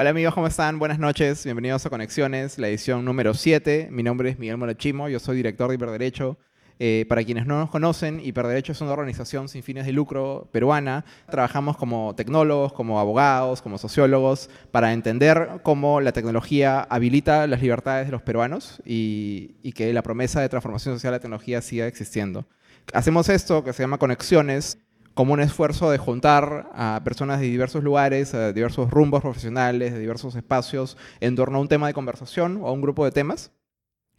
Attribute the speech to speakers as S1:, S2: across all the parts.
S1: Hola amigos, ¿cómo están? Buenas noches, bienvenidos a Conexiones, la edición número 7. Mi nombre es Miguel Morachimo, yo soy director de Hiperderecho. Eh, para quienes no nos conocen, Hiperderecho es una organización sin fines de lucro peruana. Trabajamos como tecnólogos, como abogados, como sociólogos, para entender cómo la tecnología habilita las libertades de los peruanos y, y que la promesa de transformación social de la tecnología siga existiendo. Hacemos esto que se llama Conexiones, como un esfuerzo de juntar a personas de diversos lugares, de diversos rumbos profesionales, de diversos espacios, en torno a un tema de conversación o a un grupo de temas.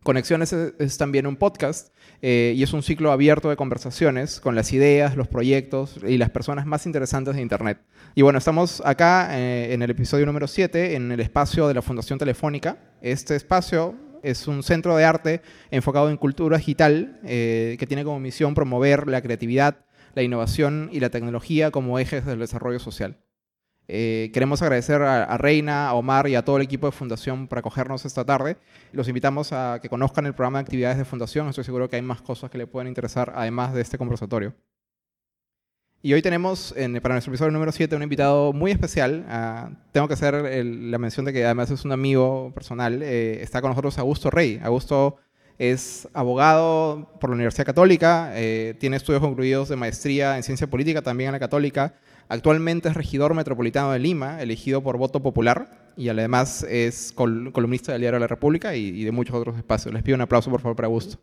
S1: Conexiones es, también un podcast eh, y es un ciclo abierto de conversaciones con las ideas, los proyectos y las personas más interesantes de Internet. Y bueno, estamos acá eh, en el episodio número 7, en el espacio de la Fundación Telefónica. Este espacio es un centro de arte enfocado en cultura digital eh, que tiene como misión promover la creatividad, la innovación y la tecnología como ejes del desarrollo social. Eh, queremos agradecer a, Reina, a Omar y a todo el equipo de Fundación por acogernos esta tarde. Los invitamos a que conozcan el programa de actividades de Fundación. Estoy seguro que hay más cosas que le pueden interesar además de este conversatorio. Y hoy tenemos para nuestro episodio número 7 un invitado muy especial. Ah, tengo que hacer la mención de que además es un amigo personal. Eh, está con nosotros Augusto Rey. Augusto es abogado por la Universidad Católica, eh, tiene estudios concluidos de maestría en ciencia política también en la Católica. Actualmente es regidor metropolitano de Lima, elegido por voto popular, y además es columnista del Diario de la República y, de muchos otros espacios. Les pido un aplauso, por favor, para Augusto.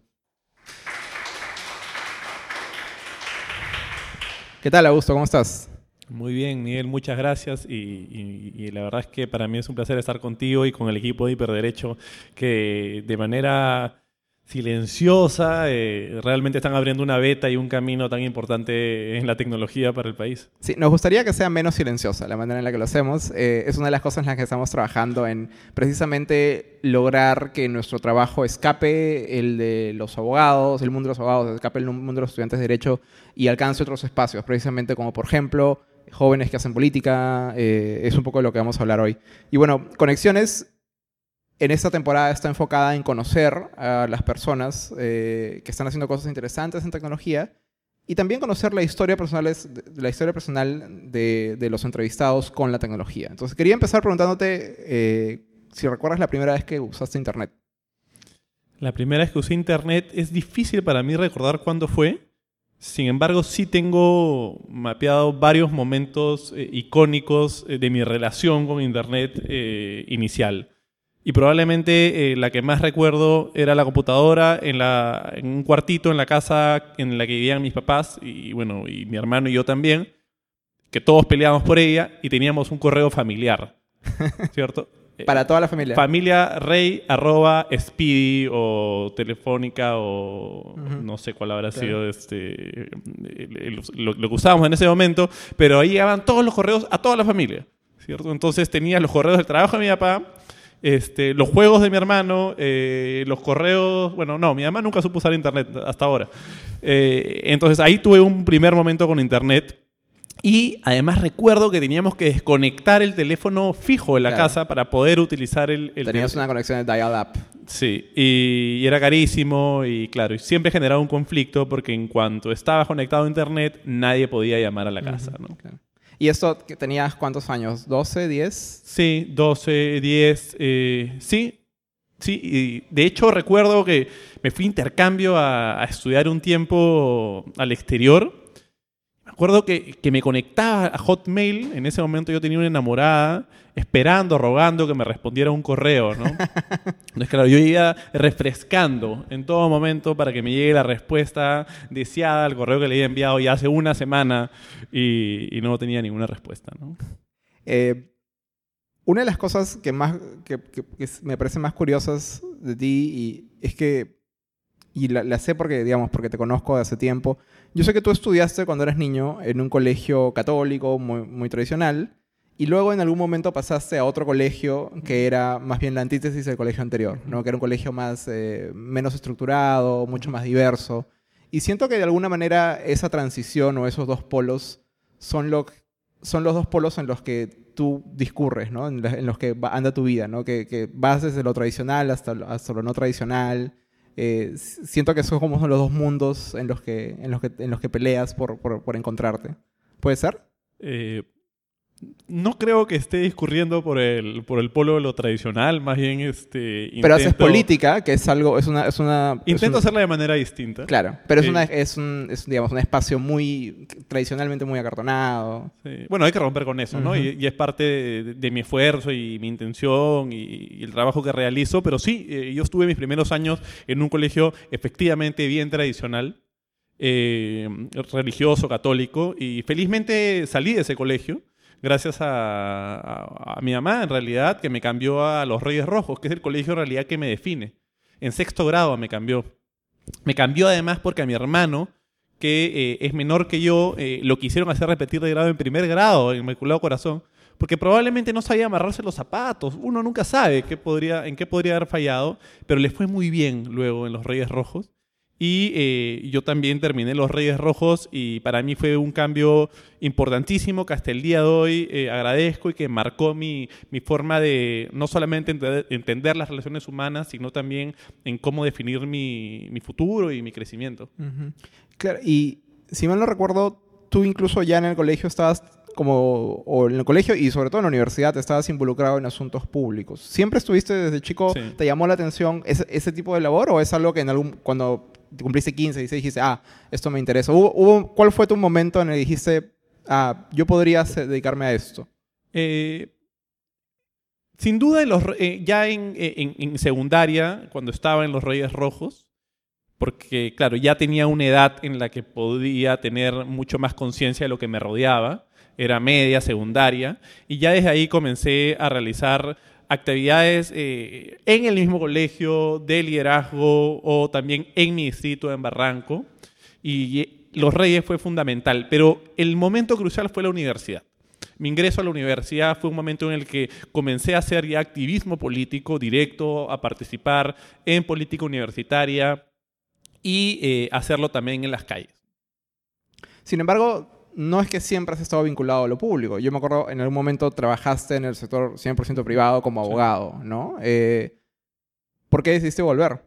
S1: ¿Qué tal, Augusto? ¿Cómo estás?
S2: Muy bien, Miguel, muchas gracias y, y, la verdad es que para mí es un placer estar contigo y con el equipo de Hiperderecho que de manera silenciosa, eh, realmente están abriendo una beta y un camino tan importante en la tecnología para el país.
S1: Sí, nos gustaría que sea menos silenciosa la manera en la que lo hacemos. Eh, es una de las cosas en las que estamos trabajando en precisamente lograr que nuestro trabajo escape el de los abogados, el mundo de los abogados, escape el mundo de los estudiantes de derecho y alcance otros espacios, precisamente como por ejemplo jóvenes que hacen política, eh, es un poco de lo que vamos a hablar hoy. Y bueno, Conexiones en esta temporada está enfocada en conocer a las personas eh, que están haciendo cosas interesantes en tecnología y también conocer la historia personal, la historia personal de, los entrevistados con la tecnología. Entonces quería empezar preguntándote eh, si recuerdas la primera vez que usaste Internet.
S2: La primera vez que usé Internet es difícil para mí recordar cuándo fue. Sin embargo, sí tengo mapeado varios momentos eh, icónicos de mi relación con Internet inicial. Y probablemente eh, la que más recuerdo era la computadora en, la, en un cuartito en la casa en la que vivían mis papás y bueno, y mi hermano y yo también, que todos peleábamos por ella y teníamos un correo familiar, ¿cierto?
S1: Para toda la familia.
S2: Familia rey arroba speedy o telefónica o no sé cuál habrá sido este, lo, lo, que usábamos en ese momento, pero ahí llegaban todos los correos a toda la familia, ¿cierto? Entonces tenía los correos del trabajo de mi papá, este, los juegos de mi hermano, eh, los correos, bueno, no, mi mamá nunca supo usar internet hasta ahora. Eh, entonces ahí tuve un primer momento con internet. Y además recuerdo que teníamos que desconectar el teléfono fijo en la casa para poder utilizar el... el
S1: Tenías una conexión de dial-up.
S2: Sí, y, era carísimo y claro, y siempre generaba un conflicto porque en cuanto estaba conectado a internet nadie podía llamar a la casa. ¿no?
S1: ¿Y esto que tenías cuántos años? ¿12, 10?
S2: Sí, 12, 10, eh, sí. Sí, y de hecho recuerdo que me fui a intercambio a estudiar un tiempo al exterior Recuerdo que, que, me conectaba a Hotmail, en ese momento yo tenía una enamorada, esperando, rogando que me respondiera un correo, ¿no? Entonces, claro, yo iba refrescando en todo momento para que me llegue la respuesta deseada al correo que le había enviado ya hace una semana y, y no tenía ninguna respuesta, ¿no?
S1: Eh, una de las cosas que, más, que, que, me parecen más curiosas de ti y es que, y la, la sé porque, digamos, porque te conozco de hace tiempo, yo sé que tú estudiaste cuando eras niño en un colegio católico muy, tradicional y luego en algún momento pasaste a otro colegio que era más bien la antítesis del colegio anterior, ¿no? que era un colegio más, eh, menos estructurado, mucho más diverso. Y siento que de alguna manera esa transición o esos dos polos son, lo, son los dos polos en los que tú discurres, ¿no? en, los que anda tu vida, ¿no? que, que vas desde lo tradicional hasta, hasta lo no tradicional eh, siento que son como los dos mundos en los que, en los que, en los que peleas por, por, encontrarte. ¿Puede ser?
S2: Eh, no creo que esté discurriendo por el, por el polo de lo tradicional, más bien este...
S1: Pero haces política, que es algo, es una... Es una
S2: intento hacerla de manera distinta.
S1: Claro, pero es, una, es, un, es, digamos, un espacio muy, tradicionalmente muy acartonado.
S2: Bueno, hay que romper con eso, ¿no? Y, es parte de, mi esfuerzo y mi intención y, el trabajo que realizo, pero sí, eh, yo estuve mis primeros años en un colegio efectivamente bien tradicional, eh, religioso, católico, y felizmente salí de ese colegio gracias a, mi mamá, en realidad, que me cambió a los Reyes Rojos, que es el colegio en realidad que me define. En sexto grado me cambió. Me cambió además porque a mi hermano, que eh, es menor que yo, eh, lo quisieron hacer repetir de grado en primer grado, en Inmaculado Corazón, porque probablemente no sabía amarrarse los zapatos. Uno nunca sabe qué podría, en qué podría haber fallado, pero le fue muy bien luego en los Reyes Rojos. Y eh, yo también terminé Los Reyes Rojos y para mí fue un cambio importantísimo que hasta el día de hoy eh, agradezco y que marcó mi, mi forma de no solamente entender, las relaciones humanas, sino también en cómo definir mi, mi futuro y mi crecimiento.
S1: Claro, y si mal no recuerdo, tú incluso ya en el colegio estabas como, o en el colegio y sobre todo en la universidad, estabas involucrado en asuntos públicos. ¿Siempre estuviste desde chico, te llamó la atención ese, ese, tipo de labor o es algo que en algún, cuando cumpliste 15, 16, dijiste, ah, esto me interesa. ¿Hubo, cuál fue tu momento en el que dijiste, ah, yo podría dedicarme a esto?
S2: Eh, sin duda, eh, ya eh, en, secundaria, cuando estaba en los Reyes Rojos, porque claro, ya tenía una edad en la que podía tener mucho más conciencia de lo que me rodeaba, era media, secundaria, y ya desde ahí comencé a realizar actividades eh, en el mismo colegio de liderazgo o también en mi distrito en Barranco. Y Los Reyes fue fundamental, pero el momento crucial fue la universidad. Mi ingreso a la universidad fue un momento en el que comencé a hacer ya activismo político directo, a participar en política universitaria y eh, hacerlo también en las calles.
S1: Sin embargo, no es que siempre has estado vinculado a lo público. Yo me acuerdo, en algún momento trabajaste en el sector 100% privado como abogado, ¿no? Eh, ¿Por qué decidiste volver?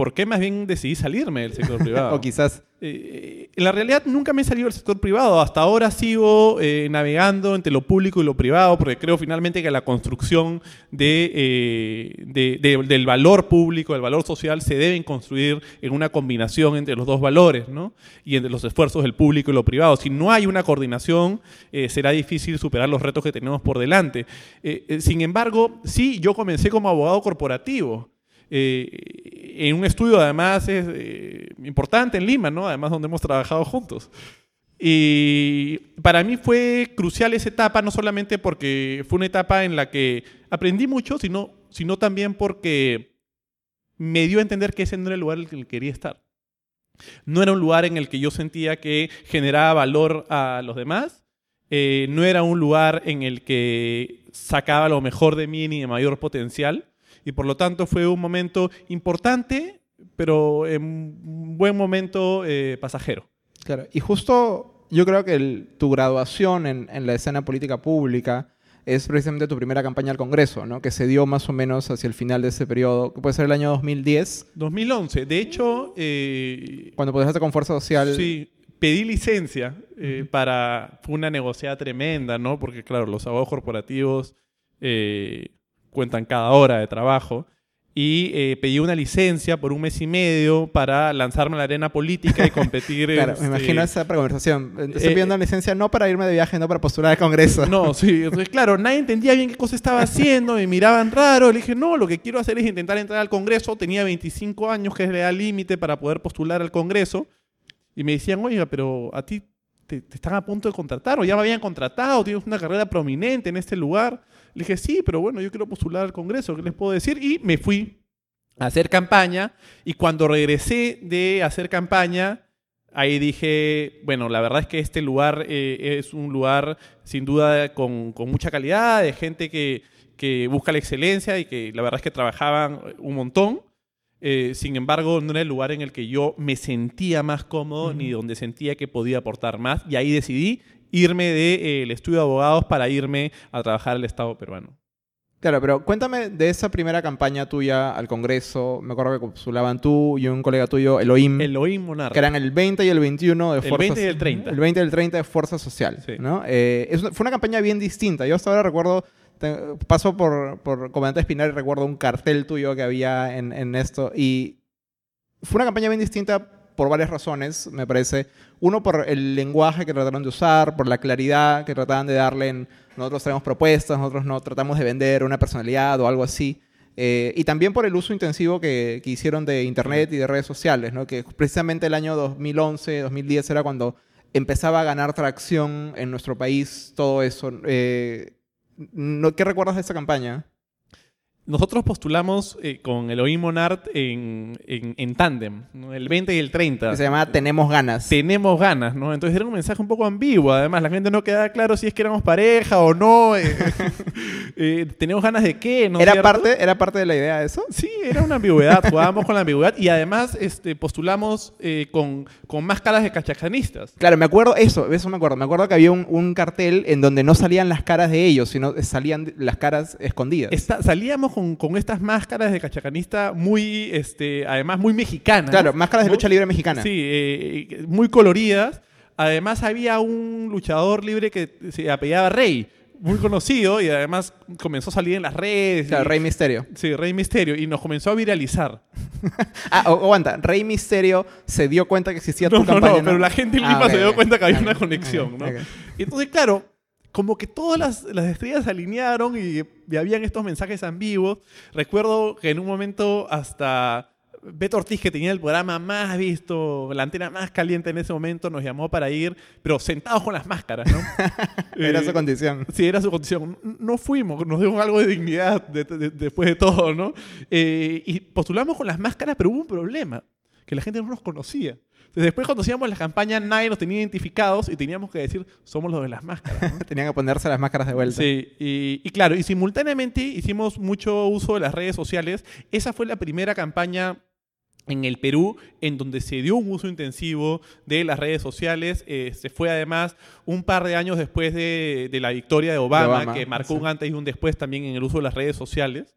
S2: ¿Por qué más bien decidí salirme del sector privado?
S1: o quizás
S2: eh, en la realidad nunca me he salido del sector privado. Hasta ahora sigo eh, navegando entre lo público y lo privado porque creo finalmente que la construcción eh, de, del valor público, del valor social, se deben construir en una combinación entre los dos valores ¿no? y entre los esfuerzos del público y lo privado. Si no hay una coordinación, será difícil superar los retos que tenemos por delante. sin embargo, sí, yo comencé como abogado corporativo. Eh, en un estudio además es eh, importante en Lima, ¿no? Además donde hemos trabajado juntos. Y para mí fue crucial esa etapa, no solamente porque fue una etapa en la que aprendí mucho, sino, sino también porque me dio a entender que ese no era el lugar en el que quería estar. No era un lugar en el que yo sentía que generaba valor a los demás. Eh, no era un lugar en el que sacaba lo mejor de mí ni de mayor potencial y por lo tanto fue un momento importante, pero en un buen momento eh, pasajero.
S1: Claro, y justo yo creo que tu graduación en, en, la escena política pública es precisamente tu primera campaña al Congreso, ¿no? que se dio más o menos hacia el final de ese periodo, que puede ser el año 2010.
S2: 2011, de hecho... Eh,
S1: Cuando podías con Fuerza Social...
S2: Sí, pedí licencia eh, para... Fue una negociada tremenda, ¿no? Porque claro, los abogados corporativos cuentan cada hora de trabajo. Y eh, pedí una licencia por un mes y medio para lanzarme a la arena política y competir.
S1: claro, me imagino este, esa conversación. Estoy pidiendo una licencia no para irme de viaje, no para postular al Congreso.
S2: No, sí. Entonces, claro, nadie entendía bien qué cosa estaba haciendo, me miraban raro. Le dije, no, lo que quiero hacer es intentar entrar al Congreso. Tenía 25 años, que es la edad límite para poder postular al Congreso. Y me decían, oiga, pero a ti te, te están a punto de contratar o ya me habían contratado, tienes una carrera prominente en este lugar. Le dije, sí, pero bueno, yo quiero postular al Congreso, ¿qué les puedo decir? Y me fui a hacer campaña. Y cuando regresé de hacer campaña, ahí dije, bueno, la verdad es que este lugar eh, es un lugar sin duda con, mucha calidad, de gente que, que, busca la excelencia y que la verdad es que trabajaban un montón. Eh, sin embargo, no era el lugar en el que yo me sentía más cómodo ni donde sentía que podía aportar más. Y ahí decidí irme del estudio de abogados para irme a trabajar al Estado peruano.
S1: Claro, pero cuéntame de esa primera campaña tuya al Congreso. Me acuerdo que postulaban tú y un colega tuyo, Elohim.
S2: Elohim Monarca.
S1: Que eran el 20 y el 21 de
S2: El
S1: Fuerza
S2: 20 y el 30.
S1: El 20 y el 30 de Fuerza Social.
S2: Sí.
S1: ¿no? Eh, es una- fue una campaña bien distinta. Yo hasta ahora recuerdo, paso por, por Comandante Espinar y recuerdo un cartel tuyo que había en, en esto. Y fue una campaña bien distinta por varias razones, me parece. Uno, por el lenguaje que trataron de usar, por la claridad que trataban de darle en... Nosotros traemos propuestas, nosotros no tratamos de vender una personalidad o algo así. Eh, y también por el uso intensivo que, que hicieron de Internet y de redes sociales, ¿no? que precisamente el año 2011, 2010 era cuando empezaba a ganar tracción en nuestro país todo eso. Eh, ¿Qué recuerdas de esa campaña?
S2: Nosotros postulamos eh, con Elohim Monart en, en, en tándem, ¿no? el 20 y el 30.
S1: Que se llamaba Tenemos Ganas.
S2: Tenemos ganas, ¿no? Entonces era un mensaje un poco ambiguo. Además, la gente no quedaba claro si es que éramos pareja o no. eh, eh, ¿Tenemos ganas de qué? ¿no es
S1: ¿Era
S2: cierto?
S1: parte, ¿Era parte de la idea de eso?
S2: Sí, era una ambigüedad. Jugábamos con la ambigüedad y además este, postulamos eh, con, con máscaras de cachacanistas.
S1: Claro, me acuerdo eso, eso me acuerdo. Me acuerdo que había un, un cartel en donde no salían las caras de ellos, sino salían las caras escondidas.
S2: Salíamos con, con estas máscaras de cachacanista muy, este, además muy mexicanas.
S1: Claro, máscaras de lucha libre mexicana.
S2: Sí, eh, muy coloridas. Además había un luchador libre que se apellidaba Rey, muy conocido y además comenzó a salir en las redes.
S1: Claro,
S2: y-
S1: Rey Misterio.
S2: Sí, Rey Misterio y nos comenzó a viralizar.
S1: Ah, aguanta, Rey Misterio se dio cuenta que existía
S2: No,
S1: tu
S2: no,
S1: campaña.
S2: no, pero la gente en
S1: Ah,
S2: se dio cuenta que había
S1: Ok,
S2: una conexión, ¿no? Entonces, claro, como que todas las, las estrellas se alinearon y, y habían estos mensajes ambiguos. Recuerdo que en un momento hasta Beto Ortiz, que tenía el programa más visto, la antena más caliente en ese momento, nos llamó para ir, pero sentados con las máscaras, ¿no?
S1: Era
S2: Eh,
S1: su condición.
S2: Sí, era su condición. No fuimos, nos dio algo de dignidad de- de- después de todo, ¿no? Eh, y postulamos con las máscaras, pero hubo un problema, que la gente no nos conocía. Después cuando hacíamos la campaña, nadie nos tenía identificados y teníamos que decir, somos los de las máscaras. ¿no?
S1: Tenían que ponerse las máscaras de vuelta.
S2: Sí, y, y claro, y simultáneamente hicimos mucho uso de las redes sociales. Esa fue la primera campaña en el Perú en donde se dio un uso intensivo de las redes sociales. Eh, se fue además un par de años después de, de la victoria de Obama,
S1: Obama,
S2: que marcó
S1: sí.
S2: un antes y un después también en el uso de las redes sociales.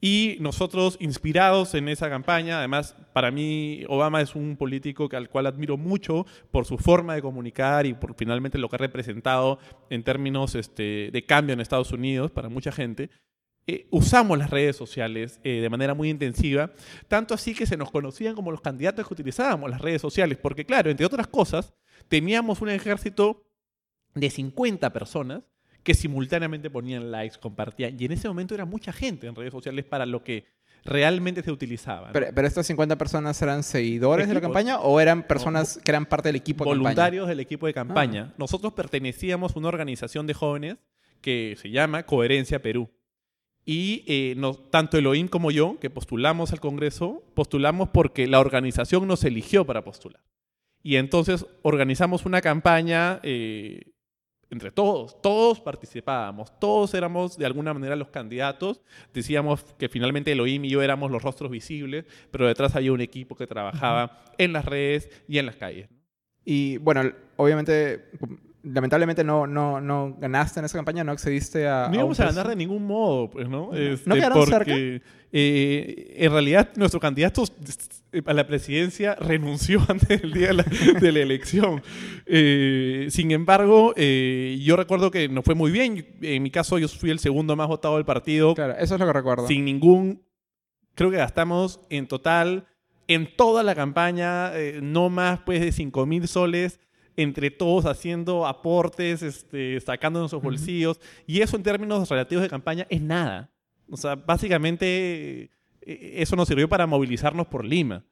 S2: Y nosotros, inspirados en esa campaña, además, para mí, Obama es un político al cual admiro mucho por su forma de comunicar y por finalmente lo que ha representado en términos este, de cambio en Estados Unidos para mucha gente. Eh, usamos las redes sociales eh, de manera muy intensiva, tanto así que se nos conocían como los candidatos que utilizábamos las redes sociales, porque claro, entre otras cosas, teníamos un ejército de 50 personas que simultáneamente ponían likes, compartían, y en ese momento era mucha gente en redes sociales para lo que realmente se utilizaba. ¿no?
S1: Pero, pero estas 50 personas eran seguidores de la campaña o eran personas que eran parte del equipo de campaña?
S2: voluntarios del equipo de campaña. Nosotros pertenecíamos a una organización de jóvenes que se llama Coherencia Perú. Y eh, nos- tanto Elohim como yo, que postulamos al Congreso, postulamos porque la organización nos eligió para postular. Y entonces organizamos una campaña eh, entre todos, todos participábamos, todos éramos de alguna manera los candidatos, decíamos que finalmente Elohim y yo éramos los rostros visibles, pero detrás había un equipo que trabajaba en las redes y en las calles.
S1: Y bueno, obviamente, lamentablemente no, no, no ganaste en esa campaña, no accediste a.
S2: No íbamos a ganar de ningún modo, pues, ¿no? Este,
S1: ¿No quedaron cerca?
S2: porque, eh, en realidad, nuestro candidato eh, a la presidencia renunció antes del día de la, de la elección. Eh, sin embargo, eh, yo recuerdo que nos fue muy bien. En mi caso, yo fui el segundo más votado del partido.
S1: Claro, eso es lo que recuerdo.
S2: Sin ningún... Creo que gastamos en total, en toda la campaña, no más pues de 5 mil soles entre todos haciendo aportes, este, sacando nuestros bolsillos. Y eso en términos relativos de campaña es nada. O sea, básicamente eh, eso nos sirvió para movilizarnos por Lima.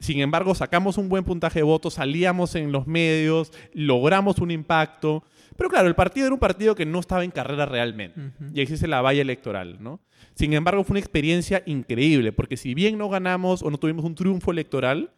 S2: Sin embargo, sacamos un buen puntaje de votos, salíamos en los medios, logramos un impacto. Pero claro, el partido era un partido que no estaba en carrera realmente.
S1: Ujú.
S2: Y existe la valla electoral, ¿no? Sin embargo, fue una experiencia increíble, porque si bien no ganamos o no tuvimos un triunfo electoral,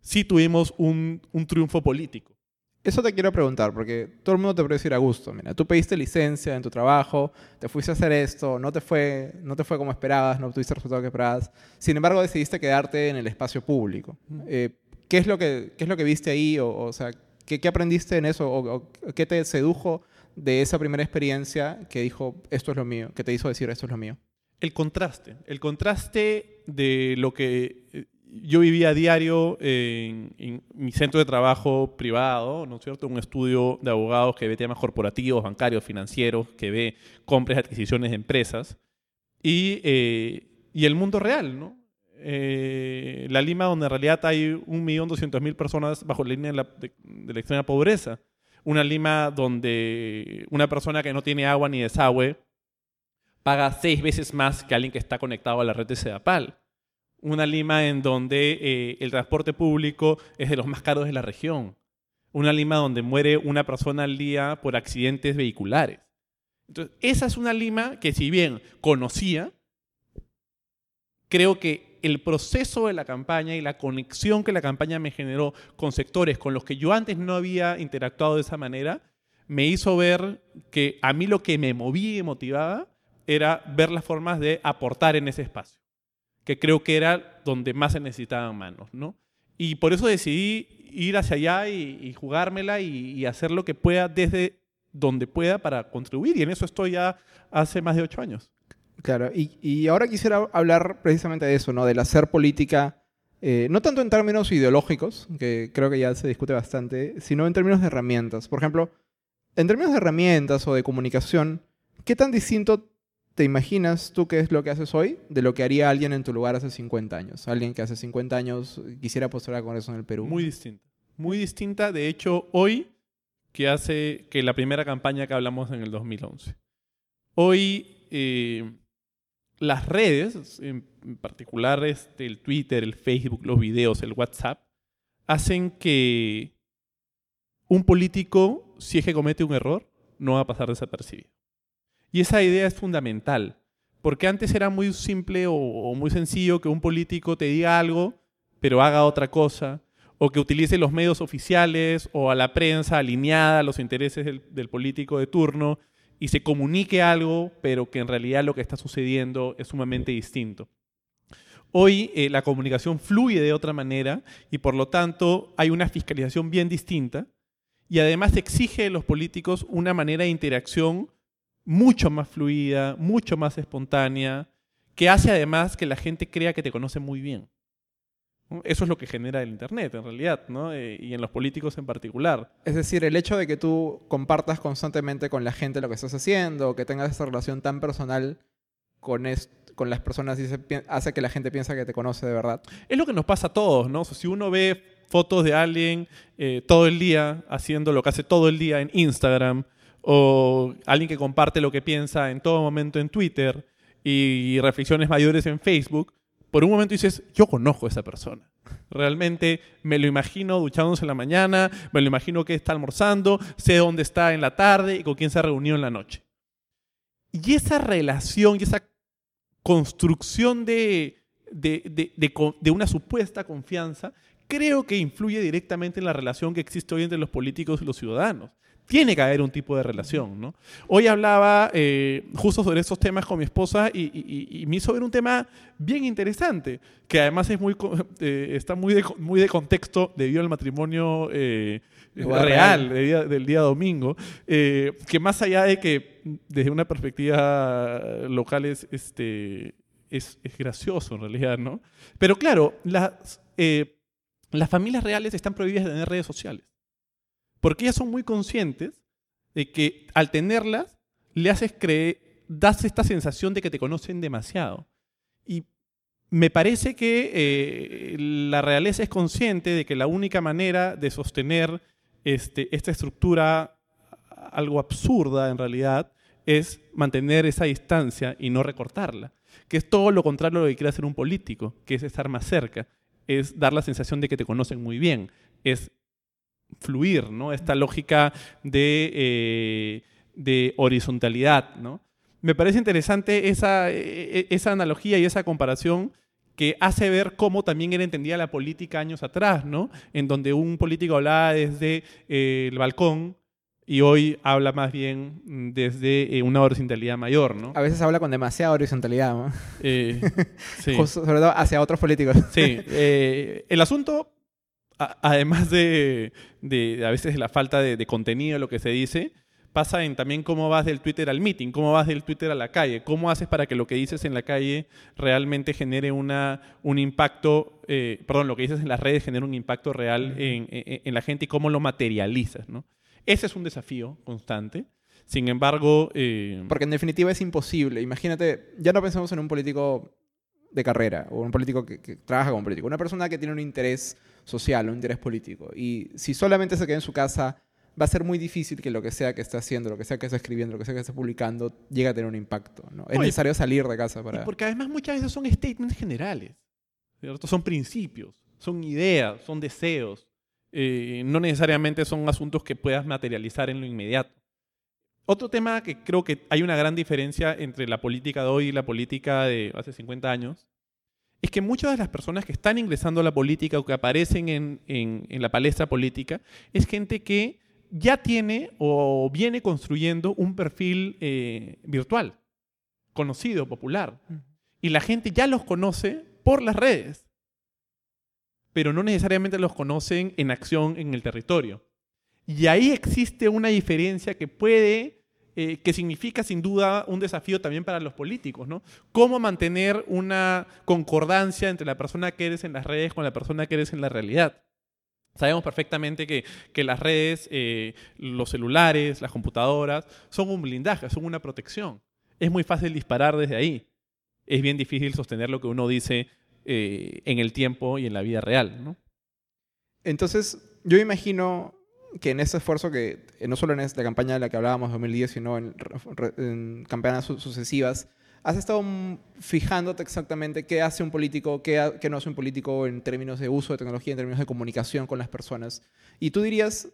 S2: sí tuvimos un, un triunfo político.
S1: Eso te quiero preguntar, porque todo el mundo te puede decir a gusto. Mira, tú pediste licencia en tu trabajo, te fuiste a hacer esto, no te fue, no te fue como esperabas, no obtuviste el resultado que esperabas. Sin embargo, decidiste quedarte en el espacio público. Eh, ¿qué, es lo que, ¿Qué es lo que viste ahí? O, o sea, ¿qué, qué aprendiste en eso? O, o qué te sedujo de esa primera experiencia que dijo, esto es lo mío? Que te hizo decir, esto es lo mío?
S2: el contraste, el contraste de lo que eh, yo vivía a diario en, mi centro de trabajo privado, ¿no es cierto? Un estudio de abogados que ve temas corporativos, bancarios, financieros, que ve compras adquisiciones de empresas, y, eh, y el mundo real, ¿no? Eh, la Lima, donde en realidad hay 1.200.000 personas bajo la línea de la, de la extrema pobreza. Una Lima donde una persona que no tiene agua ni desagüe paga seis veces más que alguien que está conectado a la red de Sedapal. Una Lima en donde eh, el transporte público es de los más caros de la región. Una Lima donde muere una persona al día por accidentes vehiculares. Entonces, esa es una Lima que si bien conocía, creo que el proceso de la campaña y la conexión que la campaña me generó con sectores con los que yo antes no había interactuado de esa manera, me hizo ver que a mí lo que me movía y motivaba era ver las formas de aportar en ese espacio, que creo que era donde más se necesitaban manos, ¿no? Y por eso decidí ir hacia allá y, jugármela y, hacer lo que pueda desde donde pueda para contribuir. Y en eso estoy ya hace más de ocho años.
S1: Claro, y, ahora quisiera hablar precisamente de eso, ¿no? Del hacer política, eh, no tanto en términos ideológicos, que creo que ya se discute bastante, sino en términos de herramientas. Por ejemplo, en términos de herramientas o de comunicación, ¿qué tan distinto te imaginas tú qué es lo que haces hoy de lo que haría alguien en tu lugar hace 50 años? Alguien que hace 50 años quisiera postular con eso en el Perú.
S2: Muy distinta. Muy distinta, de hecho, hoy que hace que la primera campaña que hablamos en el 2011. Hoy eh, las redes, en particular este, el Twitter, el Facebook, los videos, el WhatsApp, hacen que un político, si es que comete un error, no va a pasar desapercibido. Y esa idea es fundamental, porque antes era muy simple o, muy sencillo que un político te diga algo, pero haga otra cosa, o que utilice los medios oficiales o a la prensa alineada a los intereses del, político de turno y se comunique algo, pero que en realidad lo que está sucediendo es sumamente distinto. Hoy eh, la comunicación fluye de otra manera y por lo tanto hay una fiscalización bien distinta y además exige de los políticos una manera de interacción mucho más fluida, mucho más espontánea, que hace además que la gente crea que te conoce muy bien. Eso es lo que genera el Internet, en realidad, ¿no? Eh, y en los políticos en particular.
S1: Es decir, el hecho de que tú compartas constantemente con la gente lo que estás haciendo, que tengas esa relación tan personal con, con las personas, hace que la gente piensa que te conoce de verdad.
S2: Es lo que nos pasa a todos, ¿no? si uno ve fotos de alguien eh, todo el día haciendo lo que hace todo el día en Instagram, o alguien que comparte lo que piensa en todo momento en Twitter y reflexiones mayores en Facebook, por un momento dices, yo conozco a esa persona. Realmente me lo imagino duchándose en la mañana, me lo imagino que está almorzando, sé dónde está en la tarde y con quién se ha reunido en la noche. Y esa relación y esa construcción de, de, de una supuesta confianza creo que influye directamente en la relación que existe hoy entre los políticos y los ciudadanos tiene que haber un tipo de relación. ¿no? Hoy hablaba eh, justo sobre esos temas con mi esposa y, me hizo ver un tema bien interesante, que además es muy, eh, está muy de, muy de contexto debido al matrimonio eh, real del día, domingo, que más allá de que desde una perspectiva local es, este, es, es gracioso en realidad, ¿no? Pero claro, las, las familias reales están prohibidas de tener redes sociales. Porque ellas son muy conscientes de que al tenerlas, le haces creer, das esta sensación de que te conocen demasiado. Y me parece que eh, la realeza es consciente de que la única manera de sostener este, esta estructura algo absurda en realidad es mantener esa distancia y no recortarla, que es todo lo contrario a lo que quiere hacer un político, que es estar más cerca, es dar la sensación de que te conocen muy bien, es fluir, ¿no? Esta lógica de, eh, de horizontalidad, ¿no? Me parece interesante esa, e, e, esa analogía y esa comparación que hace ver cómo también era entendida la política años atrás, ¿no? En donde un político hablaba desde eh, el balcón y hoy habla más bien desde eh, una horizontalidad mayor, ¿no?
S1: A veces habla con demasiada horizontalidad, ¿no? sí. sobre todo hacia otros políticos.
S2: Sí. el asunto además de, a veces de la falta de, contenido de lo que se dice, pasa en también cómo vas del Twitter al meeting, cómo vas del Twitter a la calle, cómo haces para que lo que dices en la calle realmente genere una, un impacto, eh, perdón, lo que dices en las redes genere un impacto real en, la gente y cómo lo materializas, ¿no? Ese es un desafío constante. Sin embargo...
S1: Eh, Porque en definitiva es imposible. Imagínate, ya no pensemos en un político de carrera o un político que, que trabaja como político. Una persona que tiene un interés social, un interés político. Y si solamente se queda en su casa va a ser muy difícil que lo que sea que esté haciendo, lo que sea que esté escribiendo, lo que sea que esté publicando, llegue a tener un impacto. ¿no? Es necesario salir de casa para...
S2: porque además muchas veces son statements generales, ¿cierto? Son principios, son ideas, son deseos. Eh, no necesariamente son asuntos que puedas materializar en lo inmediato. Otro tema que creo que hay una gran diferencia entre la política de hoy y la política de hace 50 años es que muchas de las personas que están ingresando a la política o que aparecen en, en la palestra política es gente que ya tiene o viene construyendo un perfil eh, virtual, conocido, popular. Y la gente ya los conoce por las redes, pero no necesariamente los conocen en acción en el territorio. Y ahí existe una diferencia que puede, eh, que significa sin duda un desafío también para los políticos, ¿no? Cómo mantener una concordancia entre la persona que eres en las redes con la persona que eres en la realidad. Sabemos perfectamente que, las redes, eh, los celulares, las computadoras, son un blindaje, son una protección. Es muy fácil disparar desde ahí. Es bien difícil sostener lo que uno dice eh, en el tiempo y en la vida real. ¿no?
S1: Entonces, yo imagino que en ese esfuerzo que, eh, no solo en esta campaña de la que hablábamos 2010, sino en, en campañas sucesivas, has estado fijándote exactamente qué hace un político, qué, no hace un político en términos de uso de tecnología, en términos de comunicación con las personas. Y tú dirías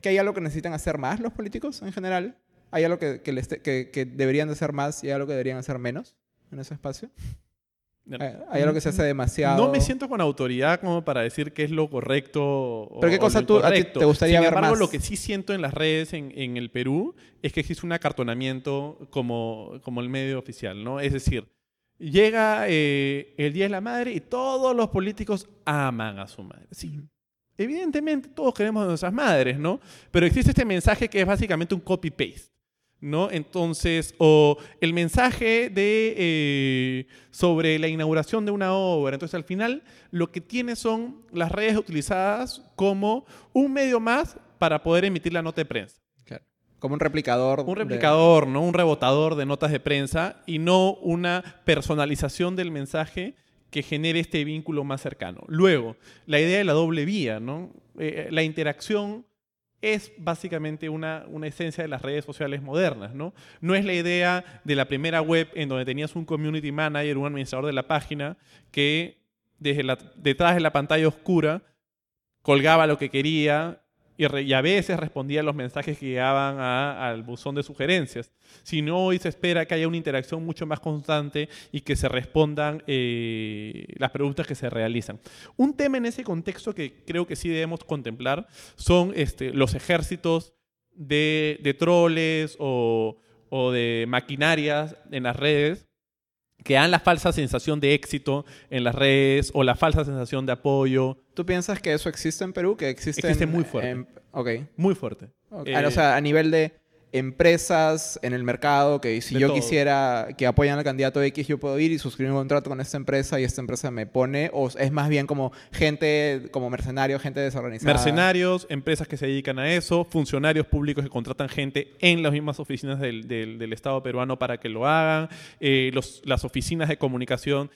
S1: que hay algo que necesitan hacer más los políticos en general. ¿Hay algo que, que, que deberían de hacer más y hay algo que deberían hacer menos en ese espacio? Eh, hay algo que se hace demasiado.
S2: No me siento con autoridad como para decir qué es lo correcto.
S1: Pero qué cosa tú, a ti te gustaría
S2: Sin
S1: embargo,
S2: lo que sí siento en las redes en, en, el Perú es que existe un acartonamiento como, como el medio oficial, ¿no? Es decir, llega eh, el Día de la Madre y todos los políticos aman a su madre. Sí. Evidentemente todos queremos a nuestras madres, ¿no? Pero existe este mensaje que es básicamente un copy-paste. ¿No? Entonces, o el mensaje de, eh, sobre la inauguración de una obra. Entonces, al final, lo que tiene son las redes utilizadas como un medio más para poder emitir la nota de prensa.
S1: Como un replicador.
S2: Un replicador, ¿no? Un rebotador de notas de prensa y no una personalización del mensaje que genere este vínculo más cercano. Luego, la idea de la doble vía, ¿no? Eh, la interacción es básicamente una, esencia de las redes sociales modernas, ¿no? No es la idea de la primera web en donde tenías un community manager, un administrador de la página, que desde detrás de la pantalla oscura colgaba lo que quería y, a veces respondía a los mensajes que llegaban al buzón de sugerencias. Sino hoy se espera que haya una interacción mucho más constante y que se respondan eh, las preguntas que se realizan. Un tema en ese contexto que creo que sí debemos contemplar son este, los ejércitos de, de troles o de maquinarias en las redes que dan la falsa sensación de éxito en las redes o la falsa sensación de apoyo.
S1: ¿Tú piensas que eso existe en Perú? Que existe,
S2: existe muy fuerte.
S1: ok.
S2: Muy fuerte.
S1: o sea, a nivel de empresas en el mercado que si yo quisiera que apoyen al candidato X, yo puedo ir y suscribir un contrato con esta empresa y esta empresa me pone, o es más bien como gente, como mercenarios, gente desorganizada.
S2: Mercenarios, empresas que se dedican a eso, funcionarios públicos que contratan gente en las mismas oficinas del, del, Estado peruano para que lo hagan, eh, los, las oficinas de comunicación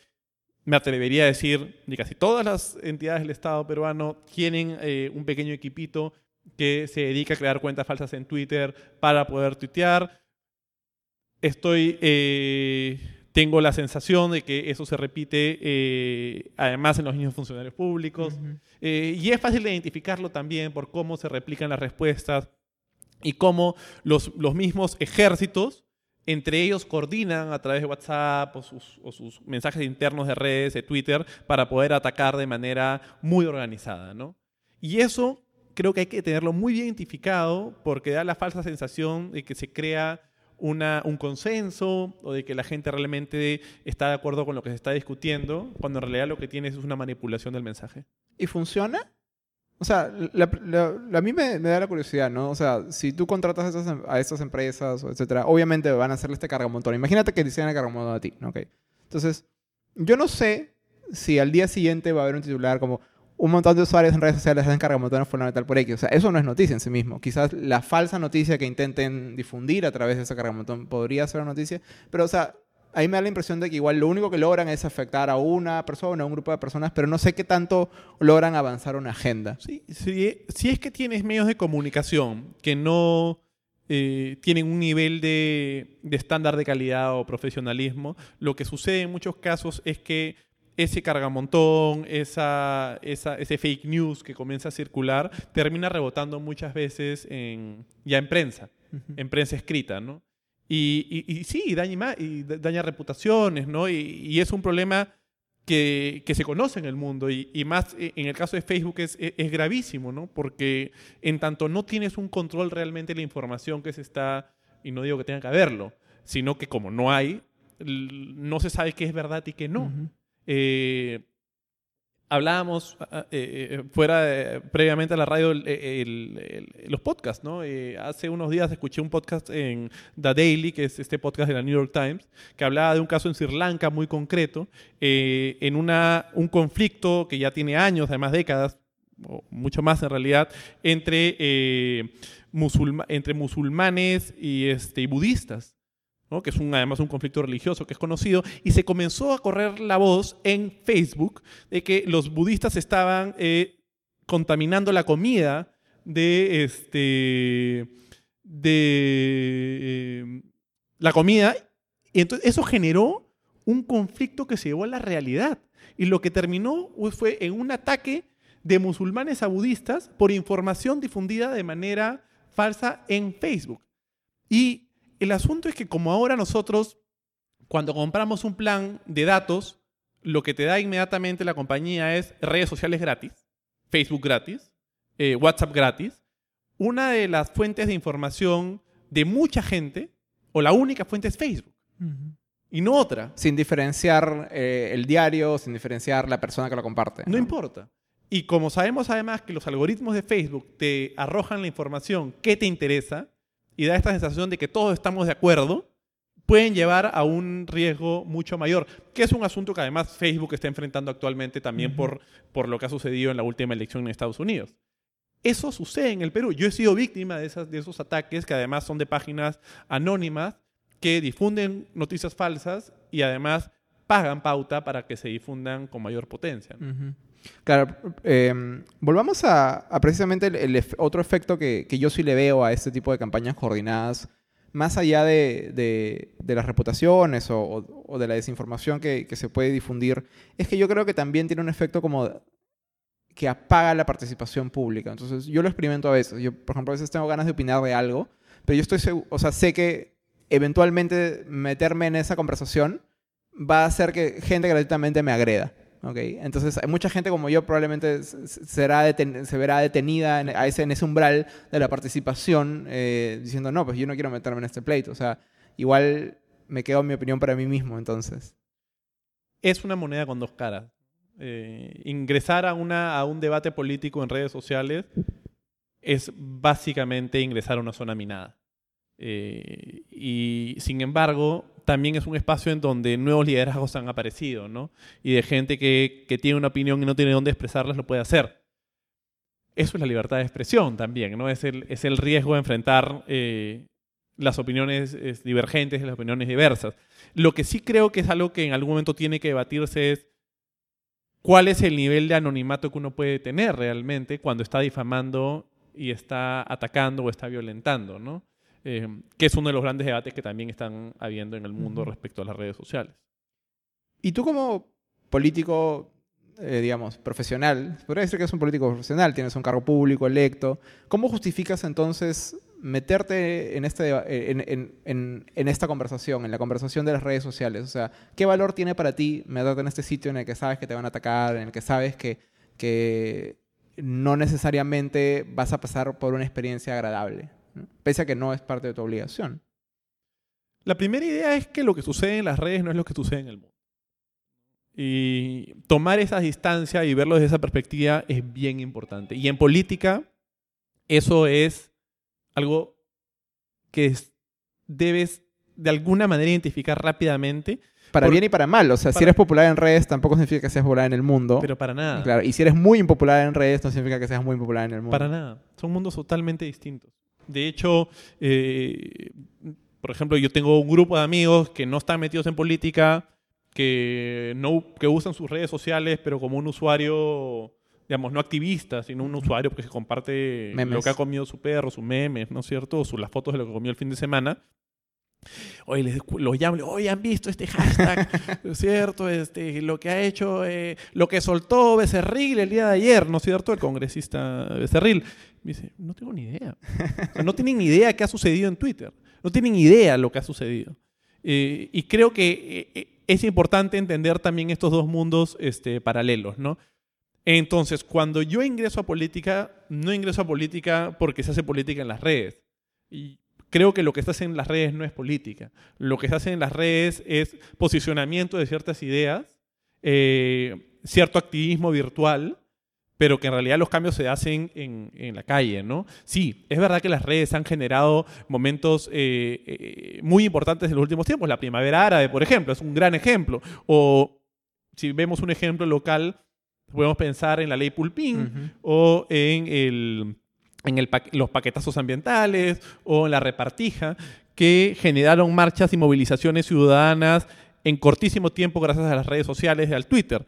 S2: me atrevería a decir, que casi todas las entidades del Estado peruano tienen eh, un pequeño equipito que se dedica a crear cuentas falsas en Twitter para poder tuitear. Estoy, eh, tengo la sensación de que eso se repite eh, además en los mismos funcionarios públicos. Eh, y es fácil de identificarlo también por cómo se replican las respuestas y cómo los, los mismos ejércitos entre ellos coordinan a través de WhatsApp o sus, o sus, mensajes internos de redes, de Twitter, para poder atacar de manera muy organizada. ¿no? Y eso creo que hay que tenerlo muy bien identificado porque da la falsa sensación de que se crea una, un consenso o de que la gente realmente está de acuerdo con lo que se está discutiendo, cuando en realidad lo que tienes es una manipulación del mensaje.
S1: ¿Y funciona? O sea, la- la- a mí me, me da la curiosidad, ¿no? O sea, si tú contratas a estas, em- a estas empresas, etcétera, obviamente van a hacerle este cargamontón. Imagínate que te hicieran el cargamontón a ti, ¿no? Ok. Entonces, yo no sé si al día siguiente va a haber un titular como un montón de usuarios en redes sociales hacen cargamontones fundamental por X. O sea, eso no es noticia en sí mismo. Quizás la falsa noticia que intenten difundir a través de ese cargamontón podría ser una noticia, pero, o sea, ahí me da la impresión de que igual lo único que logran es afectar a una persona, a un grupo de personas, pero no sé qué tanto logran avanzar una agenda.
S2: Sí, si, si es que tienes medios de comunicación que no eh, tienen un nivel de, de estándar de calidad o profesionalismo, lo que sucede en muchos casos es que ese cargamontón, esa, esa, ese fake news que comienza a circular, termina rebotando muchas veces en, ya en prensa, en prensa escrita, ¿no? Y, y- y sí, daña, y da- daña reputaciones, ¿no? Y, y es un problema que, que se conoce en el mundo y, y más eh, en el caso de Facebook es, es- es gravísimo, ¿no? Porque en tanto no tienes un control realmente de la información que se está, y no digo que tenga que haberlo, sino que como no hay, no se sabe qué es verdad y qué no.
S1: Ujú.
S2: Eh, hablábamos ah, eh, eh, fuera previamente a la radio los podcasts, ¿no? Hace unos días escuché un podcast en The Daily, que es este podcast de la New York Times, que hablaba de un caso en Sri Lanka muy concreto, en una, un conflicto que ya tiene años, además décadas, o mucho más en realidad, entre, musulma- entre musulmanes y, este, y budistas. ¿No? que es un, además un conflicto religioso que es conocido, y se comenzó a correr la voz en Facebook de que los budistas estaban eh, contaminando la comida de, este, de eh, la comida, y entonces eso generó un conflicto que se llevó a la realidad, y lo que terminó fue en un ataque de musulmanes a budistas por información difundida de manera falsa en Facebook. Y el asunto es que como ahora nosotros, cuando compramos un plan de datos, lo que te da inmediatamente la compañía es redes sociales gratis, Facebook gratis, eh, WhatsApp gratis. Una de las fuentes de información de mucha gente, o la única fuente es Facebook, y no otra.
S1: Sin diferenciar eh, el diario, sin diferenciar la persona que lo comparte.
S2: No importa. Y como sabemos además que los algoritmos de Facebook te arrojan la información que te interesa y da esta sensación de que todos estamos de acuerdo, pueden llevar a un riesgo mucho mayor, que es un asunto que además Facebook está enfrentando actualmente también por, por lo que ha sucedido en la última elección en Estados Unidos. Eso sucede en el Perú. Yo he sido víctima de, esas, de esos ataques que además son de páginas anónimas que difunden noticias falsas y además pagan pauta para que se difundan con mayor potencia.
S1: Claro, eh, volvamos a, a precisamente el, el ef- otro efecto que, que yo sí le veo a este tipo de campañas coordinadas, más allá de, de- de las reputaciones o, o- o de la desinformación que, que se puede difundir, es que yo creo que también tiene un efecto como que apaga la participación pública. Entonces, yo lo experimento a veces. Yo, por ejemplo, a veces tengo ganas de opinar de algo, pero yo estoy seguro, o sea, sé que eventualmente meterme en esa conversación va a hacer que gente gratuitamente me agreda. ¿Ok? Entonces, hay mucha gente como yo probablemente será se verá detenida en, a ese, en ese umbral de la participación eh, diciendo, no, pues yo no quiero meterme en este pleito. O sea, igual me quedo mi opinión para mí mismo, entonces.
S2: es una moneda con dos caras. Eh, ingresar a, una, a un debate político en redes sociales es básicamente ingresar a una zona minada. Eh, y sin embargo, también es un espacio en donde nuevos liderazgos han aparecido, ¿no? Y de gente que, que tiene una opinión y no tiene dónde expresarlas, lo puede hacer. Eso es la libertad de expresión también, ¿no? Es el, es el riesgo de enfrentar eh, las opiniones divergentes las opiniones diversas. Lo que sí creo que es algo que en algún momento tiene que debatirse es cuál es el nivel de anonimato que uno puede tener realmente cuando está difamando y está atacando o está violentando, ¿no? Eh, que es uno de los grandes debates que también están habiendo en el mundo respecto a las redes sociales.
S1: Y tú como político, eh, digamos, profesional, podría decir que es un político profesional, tienes un cargo público electo, ¿cómo justificas entonces meterte en, este, deba- en, en- en- en esta conversación, en la conversación de las redes sociales? O sea, ¿qué valor tiene para ti meterte en este sitio en el que sabes que te van a atacar, en el que sabes que, que no necesariamente vas a pasar por una experiencia agradable? ¿No? Pese a que no es parte de tu obligación.
S2: La primera idea es que lo que sucede en las redes no es lo que sucede en el mundo. Y tomar esa distancia y verlo desde esa perspectiva es bien importante. Y en política, eso es algo que debes de alguna manera identificar rápidamente.
S1: Para bien y para mal. O sea, si eres popular en redes, tampoco significa que seas popular en el mundo.
S2: Pero para nada.
S1: Claro, y si eres muy impopular en redes, no significa que seas muy impopular en el mundo.
S2: Para nada. Son mundos totalmente distintos. De hecho, eh, por ejemplo, yo tengo un grupo de amigos que no están metidos en política, que, no, que usan sus redes sociales, pero como un usuario, digamos, no activista, sino un usuario que comparte lo que ha comido su perro, sus memes, ¿no es cierto? O las fotos de lo que comió el fin de semana. Oye, les, los llamo, oye, ¿han visto este hashtag? ¿No es cierto? Este, lo que ha hecho, eh, lo que soltó Becerril el día de ayer, ¿no es cierto? El congresista Becerril. Dice, no tengo ni idea. no tienen ni idea qué ha sucedido en Twitter. No tienen idea lo que ha sucedido. Eh, y creo que eh, es importante entender también estos dos mundos este, paralelos, ¿no? Entonces, cuando yo ingreso a política, no ingreso a política porque se hace política en las redes. Y creo que lo que se hace en las redes no es política. Lo que se hace en las redes es posicionamiento de ciertas ideas, eh, cierto activismo virtual, pero que en realidad los cambios se hacen en, en, la calle, ¿no? Sí, es verdad que las redes han generado momentos eh, eh, muy importantes en los últimos tiempos. La primavera árabe, por ejemplo, es un gran ejemplo. O si vemos un ejemplo local, podemos pensar en la ley Pulpín o en el en los paquetazos ambientales o en la repartija, que generaron marchas y movilizaciones ciudadanas en cortísimo tiempo gracias a las redes sociales y al Twitter.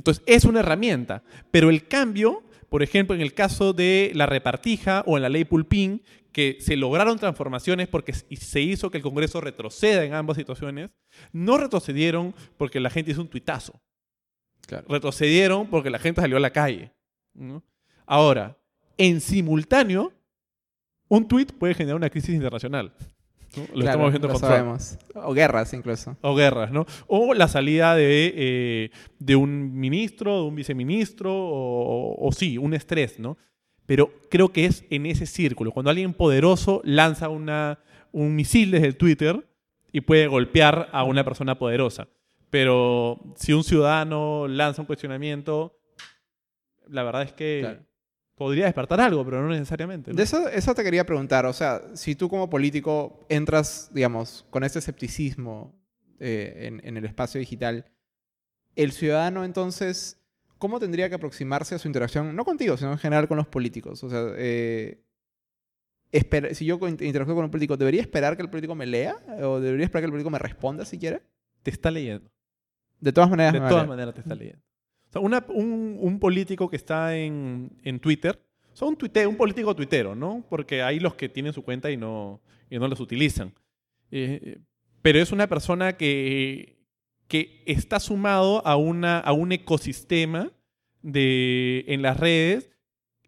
S2: Entonces, es una herramienta, pero el cambio, por ejemplo, en el caso de la repartija o en la ley Pulpín, que se lograron transformaciones porque se hizo que el Congreso retroceda en ambas situaciones, no retrocedieron porque la gente hizo un tuitazo. Retrocedieron porque la gente salió a la calle. Ahora, en simultáneo, un tweet puede generar una crisis internacional.
S1: Lo estamos viendo sabemos. O guerras incluso.
S2: O guerras, ¿no? O la salida de, eh, de un ministro, de un viceministro, o, sí, un estrés, ¿no? Pero creo que es en ese círculo. Cuando alguien poderoso lanza una, un misil desde el Twitter y puede golpear a una persona poderosa. Pero si un ciudadano lanza un cuestionamiento, la verdad es que podría despertar algo, pero no necesariamente.
S1: De eso, eso te quería preguntar. O sea, si tú como político entras, digamos, con este escepticismo eh, en, el espacio digital, el ciudadano entonces, ¿cómo tendría que aproximarse a su interacción, no contigo, sino en general con los políticos? O sea, eh, si yo interactúo con un político, ¿debería esperar que el político me lea? ¿O debería esperar que el político me responda si quiere?
S2: Te está leyendo.
S1: De todas maneras.
S2: De todas maneras te está leyendo un, político que está en, Twitter, o un, un político tuitero, ¿no? Porque hay los que tienen su cuenta y no, y no los utilizan. Eh, pero es una persona que, que está sumado a, una, a un ecosistema de, en las redes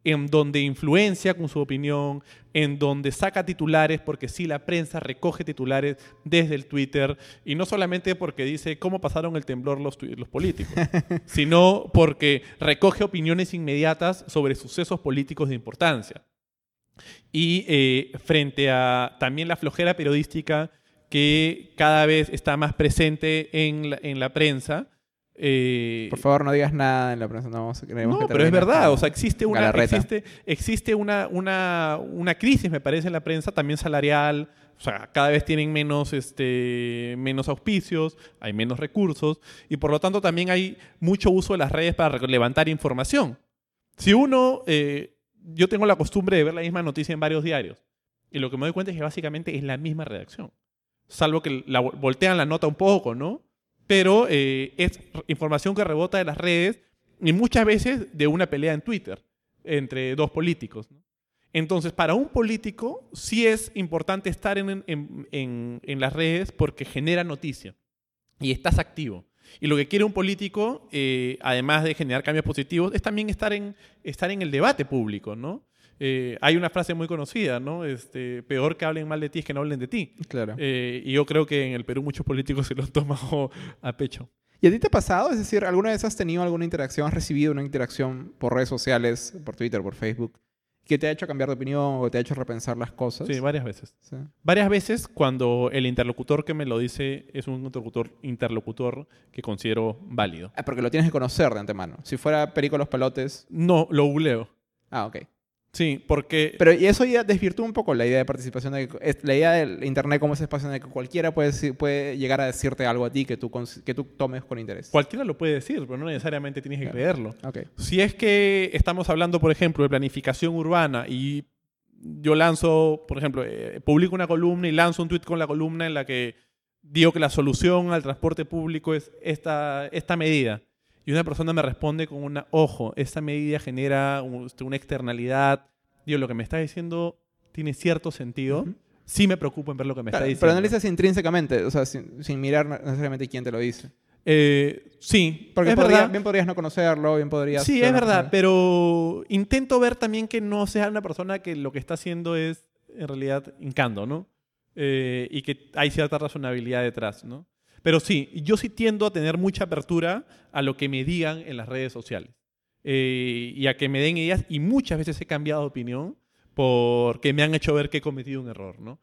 S2: en donde influencia con su opinión, en donde saca titulares, porque sí, la prensa recoge titulares desde el Twitter, y no solamente porque dice cómo pasaron el temblor los, los políticos, sino porque recoge opiniones inmediatas sobre sucesos políticos de importancia. Y eh, frente a también la flojera periodística que cada vez está más presente en en la prensa,
S1: eh, Por favor, no digas nada en la prensa. No,
S2: no pero es verdad. O sea, existe una, existe, existe una, una, una, crisis, me parece, en la prensa, también salarial. O sea, cada vez tienen menos, este, menos auspicios, hay menos recursos. Y por lo tanto, también hay mucho uso de las redes para levantar información. Si uno. Eh, yo tengo la costumbre de ver la misma noticia en varios diarios. Y lo que me doy cuenta es que básicamente es la misma redacción. Salvo que la, voltean la nota un poco, ¿no? Pero eh, es información que rebota de las redes y muchas veces de una pelea en Twitter entre dos políticos. Entonces, para un político sí es importante estar en, las redes porque genera noticia y estás activo. Y lo que quiere un político, eh, además de generar cambios positivos, es también estar en, estar en el debate público, ¿no? Eh, hay una frase muy conocida, ¿no? Este, peor que hablen mal de ti es que no hablen de ti.
S1: Claro.
S2: Eh, y yo creo que en el Perú muchos políticos se lo han tomado a pecho.
S1: ¿Y a ti te ha pasado? Es decir, ¿alguna vez has tenido alguna interacción, has recibido una interacción por redes sociales, por Twitter, por Facebook, que te ha hecho cambiar de opinión o te ha hecho repensar las cosas.
S2: Sí, varias veces.
S1: Sí.
S2: Varias veces cuando el interlocutor que me lo dice es un interlocutor, interlocutor que considero válido.
S1: Ah, porque lo tienes que conocer de antemano. Si fuera Perico Los Palotes.
S2: No, lo googleo.
S1: Ah, ok.
S2: Sí, porque...
S1: Pero y eso ya desvirtúa un poco la idea de participación, de la idea del Internet como ese espacio en el que cualquiera puede, decir- puede llegar a decirte algo a ti que tú, que tú tomes con interés.
S2: Cualquiera lo puede decir, pero no necesariamente tienes que
S1: Claro.
S2: creerlo.
S1: Ok.
S2: Si es que estamos hablando, por ejemplo, de planificación urbana y yo lanzo, por ejemplo, eh, publico una columna y lanzo un tweet con la columna en la que digo que la solución al transporte público es esta, esta medida. Y una persona me responde con una, ojo, esta medida genera este, una externalidad. Digo, lo que me está diciendo tiene cierto sentido.
S1: Ujú.
S2: Sí me preocupo en ver lo que me
S1: Claro,
S2: está
S1: pero
S2: diciendo.
S1: analizas intrínsecamente, o sea, sin, sin mirar necesariamente quién te lo dice.
S2: Eh, sí,
S1: Porque
S2: es
S1: podría-
S2: verdad.
S1: bien podrías no conocerlo, bien podrías...
S2: Sí, es verdad, pero intento ver también que no sea una persona que lo que está haciendo es en realidad hincando, ¿no? Eh, y que hay cierta razonabilidad detrás, ¿no? Pero sí, yo sí tiendo a tener mucha apertura a lo que me digan en las redes sociales. Eh, y a que me den ideas, y muchas veces he cambiado de opinión porque me han hecho ver que he cometido un error, ¿no?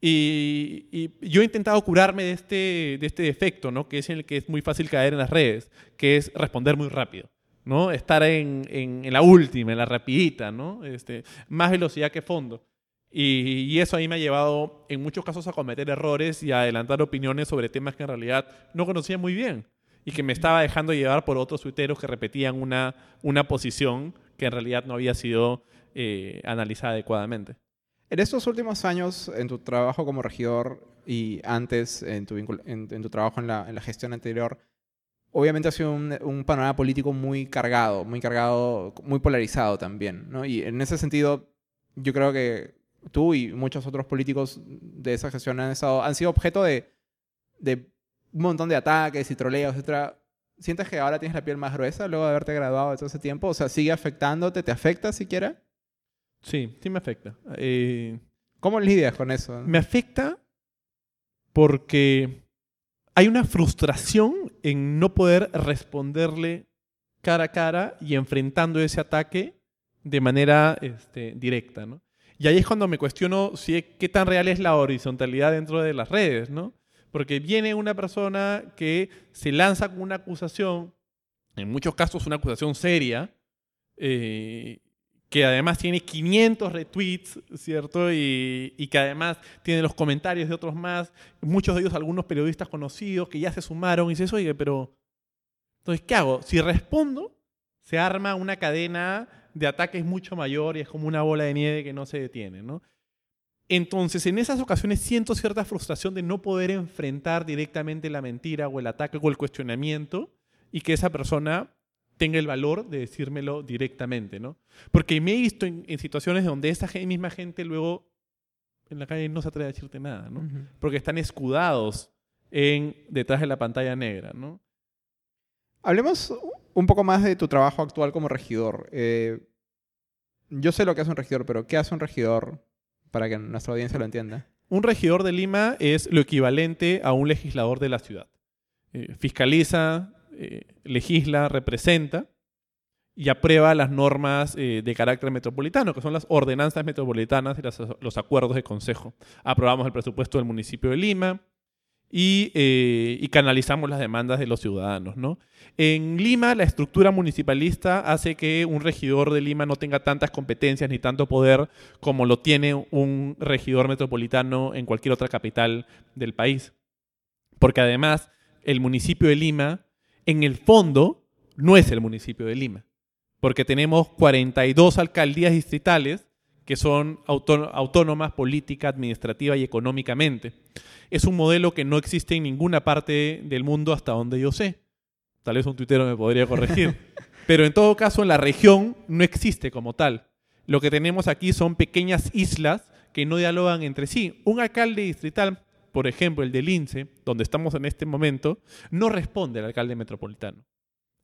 S2: Y, yo he intentado curarme de este, de este defecto, ¿no? Que es en el que es muy fácil caer en las redes, que es responder muy rápido, ¿no? Estar en, en- en la última, en la rapidita, ¿no? Este, más velocidad que fondo. Y, y eso ahí me ha llevado en muchos casos a cometer errores y a adelantar opiniones sobre temas que en realidad no conocía muy bien y que me estaba dejando llevar por otros tuiteros que repetían una, una posición que en realidad no había sido eh, analizada adecuadamente.
S1: En estos últimos años, en tu trabajo como regidor y antes en tu, en, en tu trabajo en la, en la gestión anterior, obviamente ha sido un, un panorama político muy cargado, muy cargado, muy polarizado también, ¿no? Y en ese sentido, yo creo que tú y muchos otros políticos de esa gestión han, estado, han sido objeto de, de un montón de ataques y troleos, etc. ¿Sientes que ahora tienes la piel más gruesa luego de haberte graduado todo ese tiempo? O sea, ¿sigue afectándote? ¿Te afecta siquiera?
S2: Sí, sí me afecta. Eh,
S1: ¿Cómo lidias con eso?
S2: Me afecta porque hay una frustración en no poder responderle cara a cara y enfrentando ese ataque de manera este, directa, ¿no? Y ahí es cuando me cuestiono si qué tan real es la horizontalidad dentro de las redes, ¿no? Porque viene una persona que se lanza con una acusación, en muchos casos una acusación seria, eh, que además tiene 500 retweets, ¿cierto? Y, y que además tiene los comentarios de otros más, muchos de ellos algunos periodistas conocidos que ya se sumaron y dices, oye, pero... Entonces, ¿qué hago? Si respondo, se arma una cadena de ataques mucho mayor y es como una bola de nieve que no se detiene, ¿no? Entonces, en esas ocasiones siento cierta frustración de no poder enfrentar directamente la mentira o el ataque o el cuestionamiento y que esa persona tenga el valor de decírmelo directamente, ¿no? Porque me he visto en, en situaciones donde esa misma gente luego en la calle no se atreve a decirte nada, ¿no? Porque están escudados en detrás de la pantalla negra, ¿no?
S1: Hablemos un poco más de tu trabajo actual como regidor. Eh, yo sé lo que hace un regidor, pero ¿qué hace un regidor para que nuestra audiencia lo entienda?
S2: Un regidor de Lima es lo equivalente a un legislador de la ciudad. Eh, fiscaliza, eh, legisla, representa y aprueba las normas de carácter metropolitano, que son las ordenanzas metropolitanas y los acuerdos de consejo. Aprobamos el presupuesto del municipio de Lima y, eh, y canalizamos las demandas de los ciudadanos. ¿no? En Lima, la estructura municipalista hace que un regidor de Lima no tenga tantas competencias ni tanto poder como lo tiene un regidor metropolitano en cualquier otra capital del país. Porque además, el municipio de Lima, en el fondo, no es el municipio de Lima. Porque tenemos 42 alcaldías distritales que son autónomas política, administrativa y económicamente. Es un modelo que no existe en ninguna parte del mundo hasta donde yo sé. Tal vez un tuitero me podría corregir. Pero en todo caso, en la región no existe como tal. Lo que tenemos aquí son pequeñas islas que no dialogan entre sí. Un alcalde distrital, por ejemplo, el de Lince, donde estamos en este momento, no responde al alcalde metropolitano.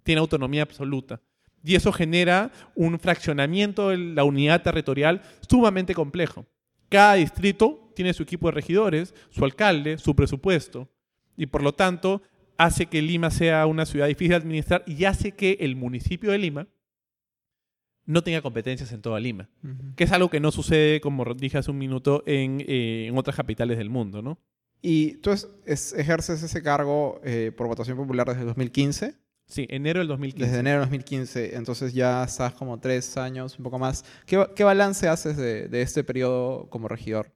S2: Tiene autonomía absoluta. Y eso genera un fraccionamiento de la unidad territorial sumamente complejo. Cada distrito tiene su equipo de regidores, su alcalde, su presupuesto. Y por lo tanto, hace que Lima sea una ciudad difícil de administrar y hace que el municipio de Lima no tenga competencias en toda Lima. Que es algo que no sucede, como dije hace un minuto, en, eh, en otras capitales del mundo, ¿no?
S1: ¿Y tú ejerces ese cargo eh, por votación popular desde 2015?
S2: Sí, enero del 2015.
S1: Desde enero del 2015, entonces ya estás como tres años, un poco más. ¿Qué, qué balance haces de, de, este periodo como regidor?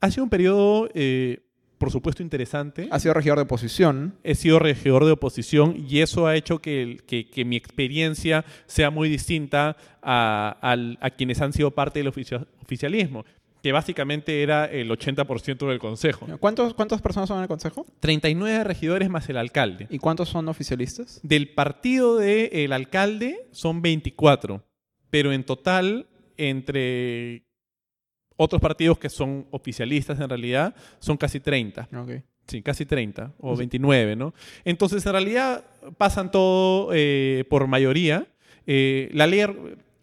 S2: Ha sido un periodo, eh, por supuesto, interesante.
S1: Ha sido regidor de oposición.
S2: He sido regidor de oposición y eso ha hecho que, que, que mi experiencia sea muy distinta a, a, a quienes han sido parte del oficialismo que básicamente era el 80% del consejo.
S1: ¿Cuántos, ¿Cuántas personas son en el consejo?
S2: 39 regidores más el alcalde.
S1: ¿Y cuántos son oficialistas?
S2: Del partido del alcalde son 24, pero en total, entre otros partidos que son oficialistas en realidad, son casi 30.
S1: Okay.
S2: Sí, casi 30 o 29, ¿no? Entonces, en realidad pasan todo eh, por mayoría. Eh, la ley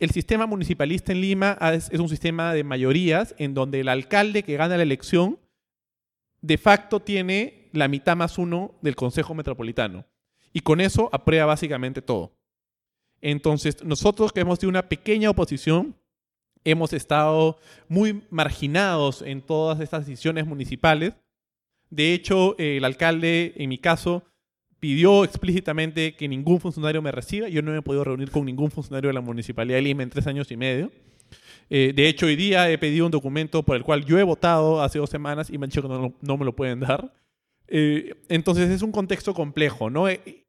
S2: el sistema municipalista en Lima es, un sistema de mayorías en donde el alcalde que gana la elección de facto tiene la mitad más uno del Consejo Metropolitano. Y con eso aprueba básicamente todo. Entonces, nosotros que hemos tenido una pequeña oposición, hemos estado muy marginados en todas estas decisiones municipales. De hecho, el alcalde, en mi caso, pidió explícitamente que ningún funcionario me reciba. Yo no me he podido reunir con ningún funcionario de la Municipalidad de Lima en tres años y medio. Eh, de hecho, hoy día he pedido un documento por el cual yo he votado hace dos semanas y me han dicho que no, me lo pueden dar. Eh, entonces es un contexto complejo, ¿no? Eh,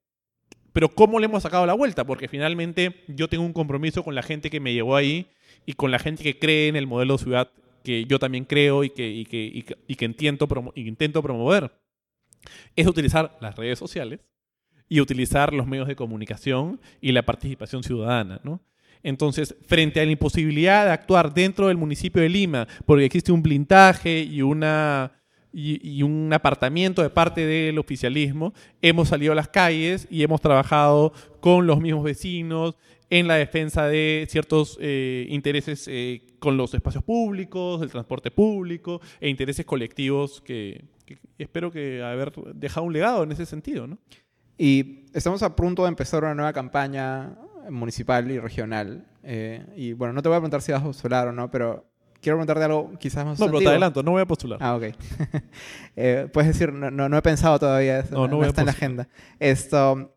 S2: pero ¿cómo le hemos sacado la vuelta? Porque finalmente yo tengo un compromiso con la gente que me llevó ahí y con la gente que cree en el modelo de ciudad que yo también creo y que, y que, y que, intento promover es utilizar las redes sociales y utilizar los medios de comunicación y la participación ciudadana. Entonces, frente a la imposibilidad de actuar dentro del municipio de Lima, porque existe un blindaje y, una, y, un apartamiento de parte del oficialismo, hemos salido a las calles y hemos trabajado con los mismos vecinos en la defensa de ciertos eh, intereses eh, con los espacios públicos, el transporte público e intereses colectivos que, espero que haber dejado un legado en ese sentido, ¿no?
S1: Y estamos a punto de empezar una nueva campaña municipal y regional. Eh, y bueno, no te voy a preguntar si vas a postular o no, pero quiero preguntarte algo quizás más
S2: No, pero te adelanto, no voy a postular.
S1: Ah, ok. eh, puedes decir, no, no, he pensado todavía, eso, no, no, está en la agenda. Esto,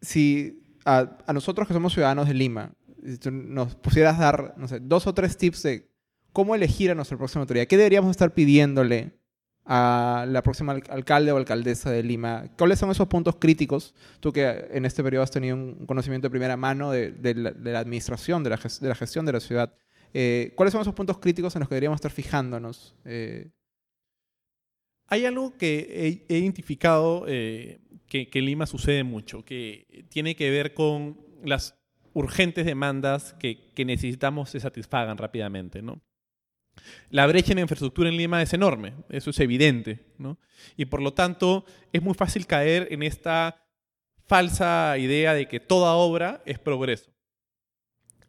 S1: si a, a, nosotros que somos ciudadanos de Lima, si tú nos pusieras dar, no sé, dos o tres tips de cómo elegir a nuestra próxima autoridad, ¿qué deberíamos estar pidiéndole a la próxima alcalde o alcaldesa de Lima. ¿Cuáles son esos puntos críticos? Tú que en este periodo has tenido un conocimiento de primera mano de, la, administración, de la, gestión de la ciudad. Eh, ¿Cuáles son esos puntos críticos en los que deberíamos estar fijándonos? Eh,
S2: Hay algo que he, identificado eh, que, en Lima sucede mucho, que tiene que ver con las urgentes demandas que, que necesitamos se satisfagan rápidamente, ¿no? La brecha en infraestructura en Lima es enorme, eso es evidente, ¿no? Y por lo tanto es muy fácil caer en esta falsa idea de que toda obra es progreso.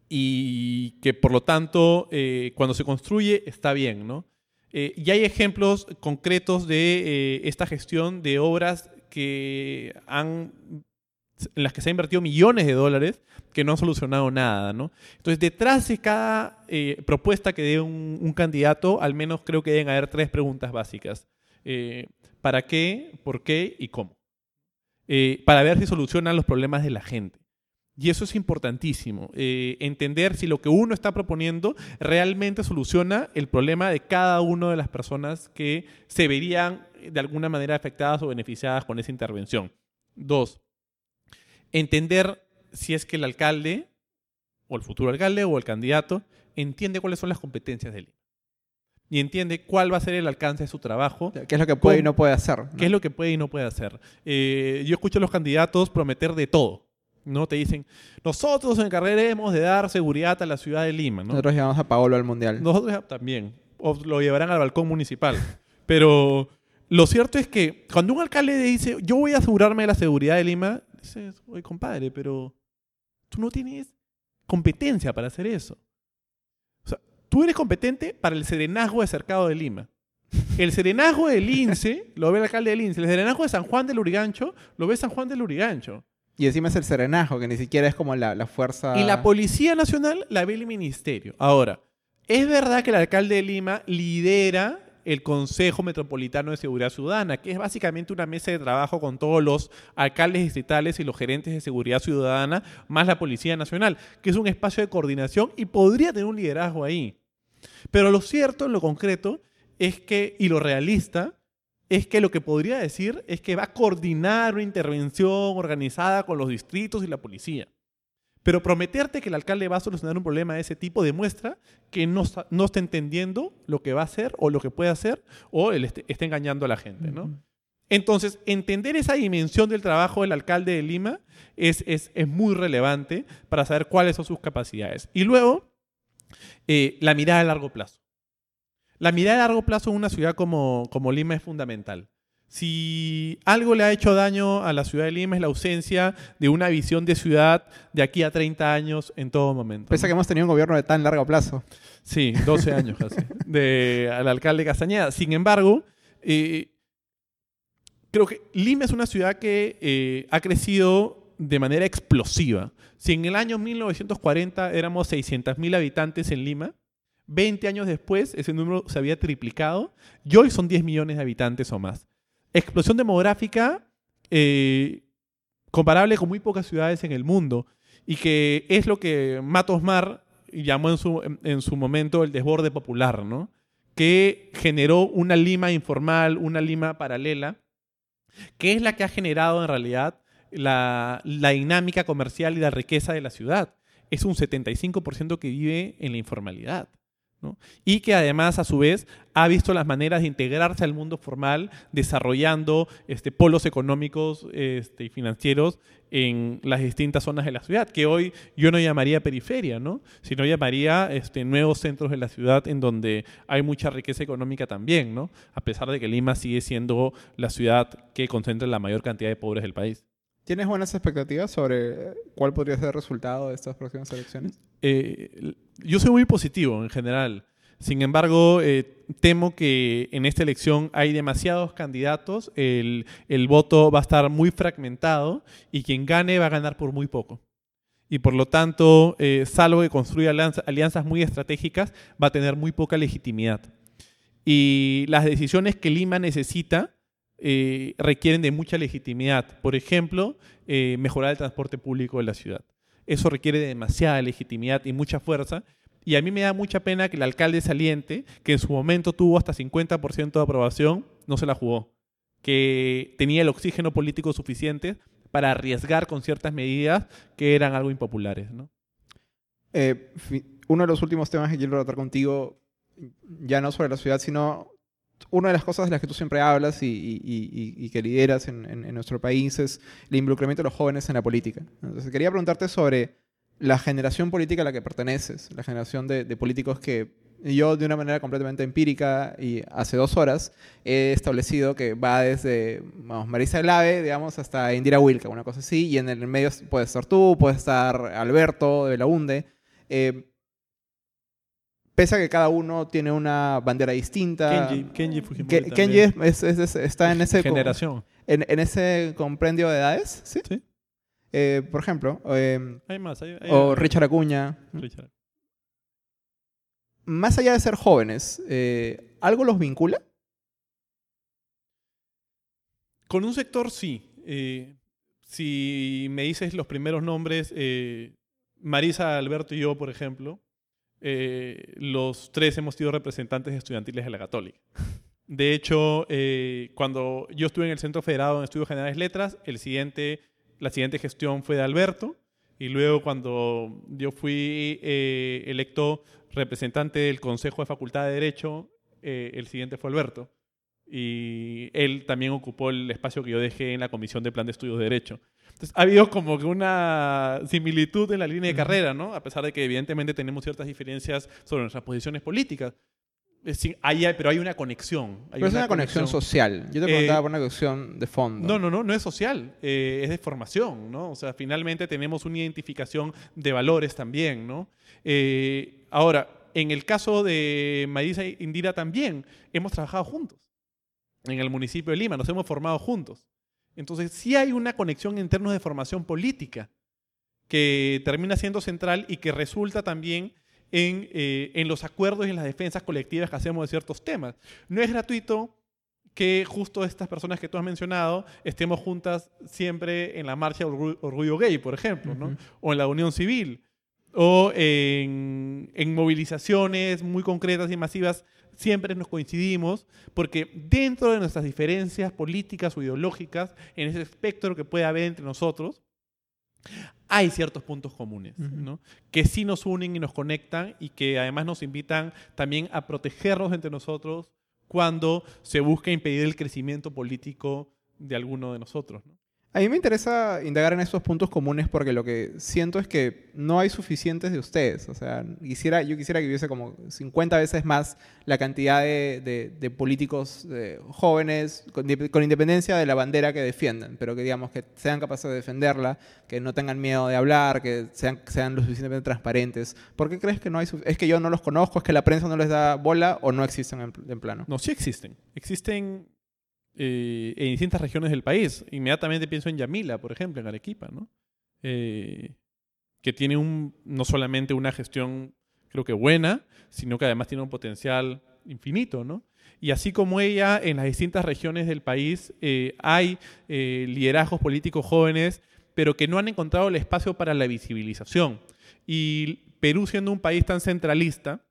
S2: Y que por lo tanto eh, cuando se construye está bien, ¿no? Eh, y hay ejemplos concretos de eh, esta gestión de obras que han en las que se han invertido millones de dólares que no han solucionado nada, ¿no? Entonces, detrás de cada eh, propuesta que dé un, candidato, al menos creo que deben haber tres preguntas básicas. Eh, ¿Para qué? ¿Por qué? ¿Y cómo? Eh, para ver si solucionan los problemas de la gente. Y eso es importantísimo, entender si lo que uno está proponiendo realmente soluciona el problema de cada una de las personas que se verían de alguna manera afectadas o beneficiadas con esa intervención. Dos, entender si es que el alcalde, o el futuro alcalde, o el candidato, entiende cuáles son las competencias de él. Y entiende cuál va a ser el alcance de su trabajo.
S1: ¿Qué es lo que puede y no puede hacer?
S2: ¿Qué es lo que puede y no puede hacer? Eh, yo escucho a los candidatos prometer de todo. ¿no? Te dicen, nosotros encargaremos de dar seguridad a la ciudad de Lima.
S1: Nosotros llevamos a Paolo al Mundial.
S2: Nosotros también. O lo llevarán al balcón municipal. Pero lo cierto es que cuando un alcalde dice, yo voy a asegurarme de la seguridad de Lima, dices, oye, compadre, pero tú no tienes competencia para hacer eso. O sea, tú eres competente para el serenazgo de Cercado de Lima. El serenazgo del Lince lo ve el alcalde del Lince. El serenazgo de San Juan del Urigancho lo ve San Juan del Urigancho.
S1: Y encima es el serenajo, que ni siquiera es como la, la fuerza...
S2: Y la Policía Nacional la ve el Ministerio. Ahora, es verdad que el alcalde de Lima lidera el Consejo Metropolitano de Seguridad Ciudadana, que es básicamente una mesa de trabajo con todos los alcaldes distritales y los gerentes de seguridad ciudadana, más la Policía Nacional, que es un espacio de coordinación y podría tener un liderazgo ahí. Pero lo cierto, en lo concreto, es que, y lo realista, es que lo que podría decir es que va a coordinar una intervención organizada con los distritos y la policía. Pero prometerte que el alcalde va a solucionar un problema de ese tipo demuestra que no, no está entendiendo lo que va a hacer o lo que puede hacer o él está engañando a la gente, ¿no? Entonces, entender esa dimensión del trabajo del alcalde de Lima es, es, es muy relevante para saber cuáles son sus capacidades. Y luego, eh, la mirada a largo plazo. La mirada a largo plazo en una ciudad como, como Lima es fundamental. Si algo le ha hecho daño a la ciudad de Lima es la ausencia de una visión de ciudad de aquí a 30 años en todo momento.
S1: Pese a que hemos tenido un gobierno de tan largo plazo.
S2: Sí, 12 años casi, de, al alcalde Castañeda. Sin embargo, eh, creo que Lima es una ciudad que eh, ha crecido de manera explosiva. Si en el año 1940 éramos 600.000 habitantes en Lima, 20 años después ese número se había triplicado y hoy son 10 millones de habitantes o más explosión demográfica eh, comparable con muy pocas ciudades en el mundo y que es lo que Matos Mar llamó en su, en su momento el desborde popular, ¿no? que generó una Lima informal, una Lima paralela, que es la que ha generado en realidad la, la dinámica comercial y la riqueza de la ciudad. Es un 75% que vive en la informalidad. Y que además, a su vez, ha visto las maneras de integrarse al mundo formal, desarrollando este, polos económicos este, y financieros en las distintas zonas de la ciudad, que hoy yo no llamaría periferia, ¿no? sino llamaría este, nuevos centros de la ciudad en donde hay mucha riqueza económica también, ¿no? a pesar de que Lima sigue siendo la ciudad que concentra la mayor cantidad de pobres del país.
S1: ¿Tienes buenas expectativas sobre cuál podría ser el resultado de estas próximas elecciones?
S2: Eh, yo soy muy positivo en general. Sin embargo, eh, temo que en esta elección hay demasiados candidatos, el, voto va a estar muy fragmentado y quien gane va a ganar por muy poco. Y por lo tanto, eh, salvo que construya alianzas muy estratégicas, va a tener muy poca legitimidad. Y las decisiones que Lima necesita eh, requieren de mucha legitimidad. Por ejemplo, eh, mejorar el transporte público de la ciudad. Eso requiere de demasiada legitimidad y mucha fuerza. Y a mí me da mucha pena que el alcalde saliente, que en su momento tuvo hasta 50% de aprobación, no se la jugó. Que tenía el oxígeno político suficiente para arriesgar con ciertas medidas que eran algo impopulares.
S1: Eh, uno de los últimos temas que quiero tratar contigo, ya no sobre la ciudad, sino una de las cosas de las que tú siempre hablas y, que lideras en, nuestro país es el involucramiento de los jóvenes en la política. Entonces, quería preguntarte sobre la generación política a la que perteneces, la generación de, políticos que yo de una manera completamente empírica y hace dos horas he establecido que va desde vamos, Marisa Glave, digamos, hasta Indira Wilka, una cosa así, y en el medio puede estar tú, puede estar Alberto de la UNDE. Eh, pese a que cada uno tiene una bandera distinta.
S2: Kenji, Kenji Fujimori.
S1: Kenji está en ese.
S2: Generación.
S1: En, ese comprendio de edades, ¿sí?
S2: Sí.
S1: Eh, por ejemplo.
S2: Eh, hay más.
S1: o Richard Acuña.
S2: Richard.
S1: Más allá de ser jóvenes, eh, ¿algo los vincula?
S2: Con un sector sí. si me dices los primeros nombres, Marisa, Alberto y yo, por ejemplo, eh, los tres hemos sido representantes estudiantiles de la Católica. De hecho, eh, cuando yo estuve en el Centro Federado en Estudios Generales Letras, la siguiente gestión fue de Alberto. Y luego cuando yo fui eh, electo representante del Consejo de Facultad de Derecho, el siguiente fue Alberto. Y él también ocupó el espacio que yo dejé en la Comisión de Plan de Estudios de Derecho. Entonces, ha habido como que una similitud en la línea de carrera, ¿no? A pesar de que evidentemente tenemos ciertas diferencias sobre nuestras posiciones políticas. hay, pero hay una conexión.
S1: pero es una, conexión, social. Yo te preguntaba eh, por una conexión de fondo.
S2: No, no, no, no es social, eh, es de formación, ¿no? O sea, finalmente tenemos una identificación de valores también, ¿no? Eh, ahora, en el caso de Marisa e Indira también, hemos trabajado juntos en el municipio de Lima, nos hemos formado juntos. Entonces, sí hay una conexión en términos de formación política que termina siendo central y que resulta también en, eh, en los acuerdos y en las defensas colectivas que hacemos de ciertos temas. No es gratuito que justo estas personas que tú has mencionado estemos juntas siempre en la marcha Orgullo, Gay, por ejemplo, ¿no? o en la Unión Civil, o en, en, movilizaciones muy concretas y masivas, siempre nos coincidimos, porque dentro de nuestras diferencias políticas o ideológicas, en ese espectro que puede haber entre nosotros, hay ciertos puntos comunes, ¿no? que sí nos unen y nos conectan y que además nos invitan también a protegernos entre nosotros cuando se busca impedir el crecimiento político de alguno de nosotros. ¿no?
S1: A mí me interesa indagar en estos puntos comunes porque lo que siento es que no hay suficientes de ustedes. O sea, quisiera, yo quisiera que hubiese como 50 veces más la cantidad de, políticos jóvenes con, independencia de la bandera que defienden, pero que digamos que sean capaces de defenderla, que no tengan miedo de hablar, que sean, sean lo suficientemente transparentes. ¿Por qué crees que no hay ¿Es que yo no los conozco? ¿Es que la prensa no les da bola o no existen en, en plano?
S2: No, sí existen. Existen eh, en distintas regiones del país. Inmediatamente pienso en Yamila, por ejemplo, en Arequipa, ¿no? Eh, que tiene un, no solamente una gestión, creo que buena, sino que además tiene un potencial infinito, ¿no? Y así como ella, en las distintas regiones del país eh, hay liderazgos políticos jóvenes, pero que no han encontrado el espacio para la visibilización. Y Perú, siendo un país tan centralista,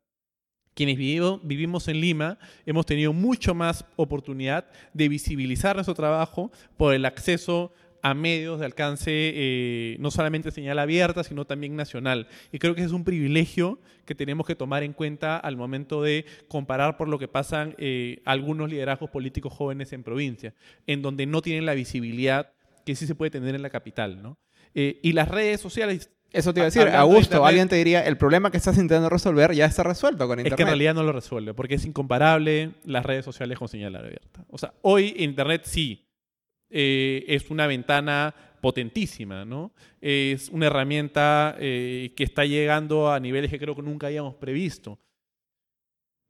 S2: quienes vivimos en Lima hemos tenido mucho más oportunidad de visibilizar nuestro trabajo por el acceso a medios de alcance eh, no solamente señal abierta, sino también nacional. Y creo que es un privilegio que tenemos que tomar en cuenta al momento de comparar por lo que pasan eh, algunos liderazgos políticos jóvenes en provincia, en donde no tienen la visibilidad que sí se puede tener en la capital. ¿no? Eh, y las redes sociales
S1: eso te iba a decir, Augusto, alguien te diría, el problema que estás intentando resolver ya está resuelto con Internet.
S2: Es que en realidad no lo resuelve, porque es incomparable las redes sociales con señal abierta. O sea, hoy Internet sí eh, es una ventana potentísima, ¿no? Es una herramienta eh, que está llegando a niveles que creo que nunca habíamos previsto.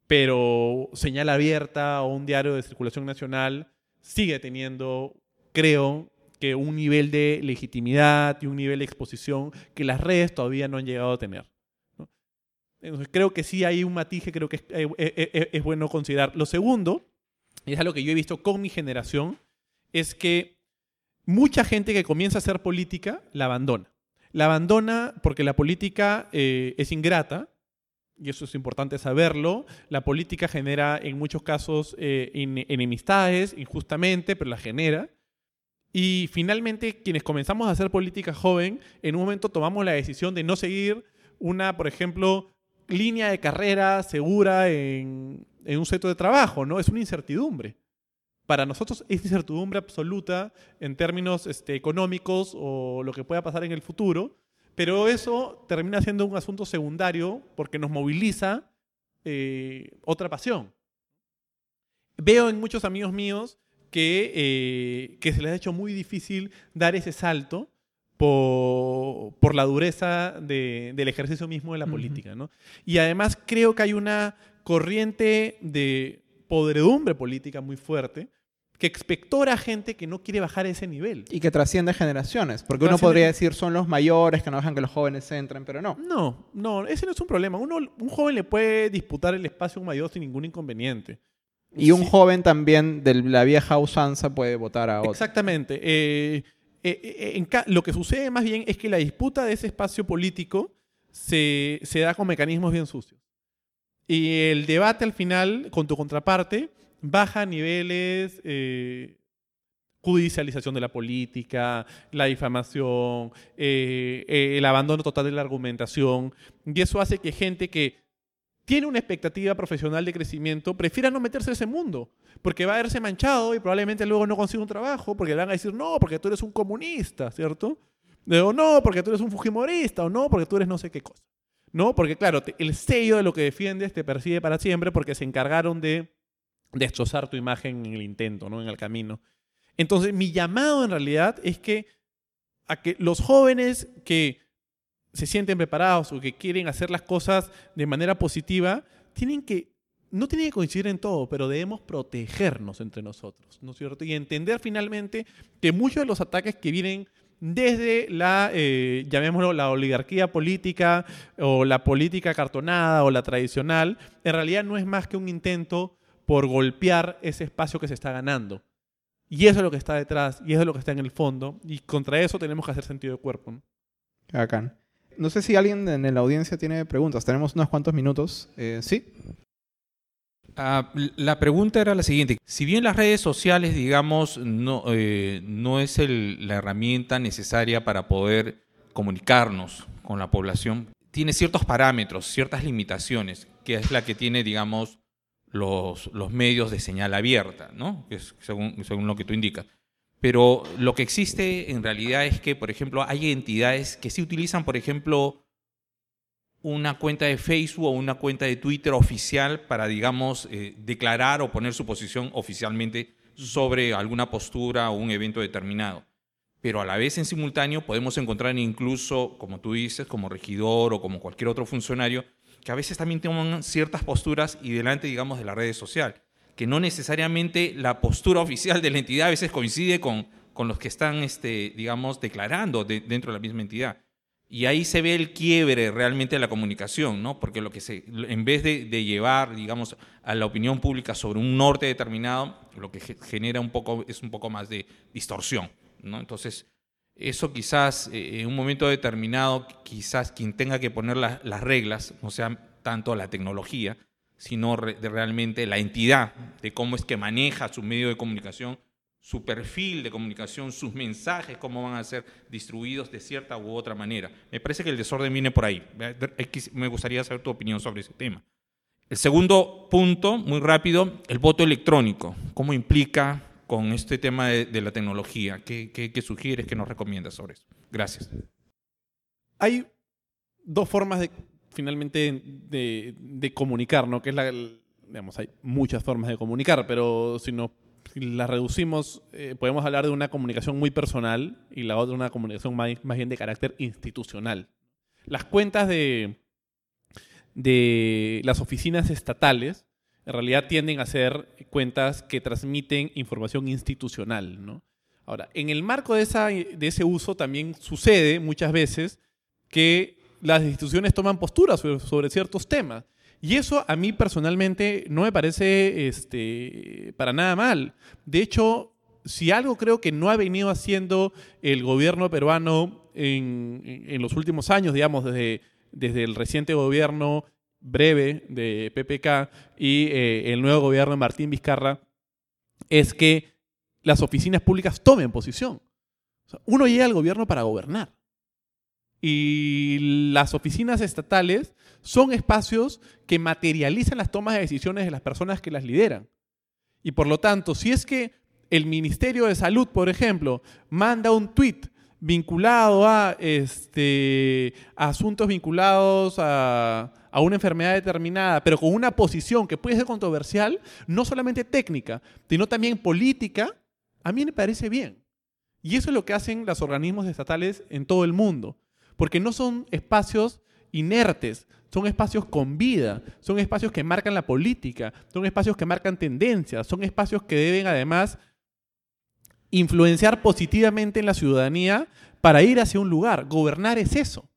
S2: Pero señal abierta o un diario de circulación nacional sigue teniendo, creo, que un nivel de legitimidad y un nivel de exposición que las redes todavía no han llegado a tener. Entonces, creo que sí hay un matiz que creo que eh, eh, eh, es, bueno considerar. Lo segundo, y es algo que yo he visto con mi generación, es que mucha gente que comienza a hacer política la abandona. La abandona porque la política es ingrata, y eso es importante saberlo. La política genera en muchos casos enemistades, injustamente, pero la genera. Y finalmente, quienes comenzamos a hacer política joven, en un momento tomamos la decisión de no seguir una, por ejemplo, línea de carrera segura en, un centro de trabajo, ¿no? Es una incertidumbre. Para nosotros es incertidumbre absoluta en términos este, económicos o lo que pueda pasar en el futuro, pero eso termina siendo un asunto secundario porque nos moviliza eh, otra pasión. Veo en muchos amigos míos que, eh, que se les ha hecho muy difícil dar ese salto por, por la dureza de, del ejercicio mismo de la política. ¿no? Y además creo que hay una corriente de podredumbre política muy fuerte que expectora a gente que no quiere bajar ese nivel.
S1: Y que trasciende generaciones, porque uno podría decir son los mayores que no dejan que los jóvenes entren, pero no.
S2: No, no, ese no es un problema. Uno, un joven le puede disputar el espacio a un mayor sin ningún inconveniente.
S1: Y un joven también de la vieja usanza puede votar a otro.
S2: Exactamente. Eh, eh, eh, lo que sucede más bien es que la disputa de ese espacio político se, da con mecanismos bien sucios. Y el debate al final con tu contraparte baja a niveles judicialización de la política, la difamación, el abandono total de la argumentación. Y eso hace que gente que tiene una expectativa profesional de crecimiento, prefiera no meterse en ese mundo, porque va a verse manchado y probablemente luego no consiga un trabajo, porque le van a decir, no, porque tú eres un comunista, ¿cierto? O no, porque tú eres un fujimorista, o no, porque tú eres no sé qué cosa. ¿No? Porque claro, el sello de lo que defiendes te persigue para siempre porque se encargaron de destrozar tu imagen en el intento, ¿no? En el camino. Entonces, mi llamado en realidad es que a que los jóvenes que se sienten preparados o que quieren hacer las cosas de manera positiva, tienen que no tiene que coincidir en todo, pero debemos protegernos entre nosotros, ¿no es cierto? Y entender finalmente que muchos de los ataques que vienen desde la, eh, llamémoslo, la oligarquía política o la política cartonada o la tradicional, en realidad no es más que un intento por golpear ese espacio que se está ganando. Y eso es lo que está detrás, y eso es lo que está en el fondo, y contra eso tenemos que hacer sentido de cuerpo. ¿no?
S1: Bacán. No sé si alguien en la audiencia tiene preguntas. Tenemos unos cuantos minutos. Eh, ¿Sí?
S3: Ah, la pregunta era la siguiente. Si bien las redes sociales, digamos, no, eh, es la herramienta necesaria para poder comunicarnos con la población, tiene ciertos parámetros, ciertas limitaciones, que es la que tiene, digamos, los, los medios de señal abierta, ¿no? según, según lo que tú indicas. Pero lo que existe en realidad es que, por ejemplo, hay entidades que sí utilizan, por ejemplo, una cuenta de Facebook o una cuenta de Twitter oficial para, digamos, eh, declarar o poner su posición oficialmente sobre alguna postura o un evento determinado. Pero a la vez, en simultáneo, podemos encontrar incluso, como tú dices, como regidor o como cualquier otro funcionario, que a veces también toman ciertas posturas y delante, digamos, de la red social, que no necesariamente la postura oficial de la entidad a veces coincide con, con los que están, este, digamos, declarando dentro de la misma entidad. Y ahí se ve el quiebre realmente de la comunicación, ¿no? Porque lo que se, en vez de, llevar, digamos, a la opinión pública sobre un norte determinado, lo que genera un poco es un poco más de distorsión, ¿no? Entonces, eso quizás eh, en un momento determinado, quizás quien tenga que poner las reglas, no sea tanto la tecnología, sino de realmente la entidad de cómo es que maneja su medio de comunicación, su perfil de comunicación, sus mensajes, cómo van a ser distribuidos de cierta u otra manera. Me parece que el desorden viene por ahí. Me gustaría saber tu opinión sobre ese tema. El segundo punto, muy rápido, el voto electrónico. ¿Cómo implica con este tema de, la tecnología? ¿Qué, qué, sugieres, qué nos recomiendas sobre eso? Gracias.
S2: Hay dos formas de, finalmente, de, de comunicar. Que es la, digamos, hay muchas formas de comunicar, pero si no la reducimos, eh, podemos hablar de una comunicación muy personal y la otra una comunicación más, bien de carácter institucional. Las cuentas de, de las oficinas estatales en realidad tienden a ser cuentas que transmiten información institucional. ¿no? Ahora, en el marco de, esa, de ese uso también sucede muchas veces que las instituciones toman posturas sobre ciertos temas y eso a mí personalmente no me parece este, para nada mal. De hecho, si algo creo que no ha venido haciendo el gobierno peruano en, los últimos años, digamos, desde, desde el reciente gobierno breve de PPK y eh, el nuevo gobierno de Martín Vizcarra, es que las oficinas públicas tomen posición. uno llega al gobierno para gobernar. Y las oficinas estatales son espacios que materializan las tomas de decisiones de las personas que las lideran. Y por lo tanto, si es que el Ministerio de Salud, por ejemplo, manda un tuit vinculado a este, asuntos vinculados a, a, una enfermedad determinada, pero con una posición que puede ser controversial, no solamente técnica, sino también política, a mí me parece bien. Y eso es lo que hacen los organismos estatales en todo el mundo porque no son espacios inertes, son espacios con vida, son espacios que marcan la política, son espacios que marcan tendencias, son espacios que deben además influenciar positivamente en la ciudadanía para ir hacia un lugar. Gobernar es eso.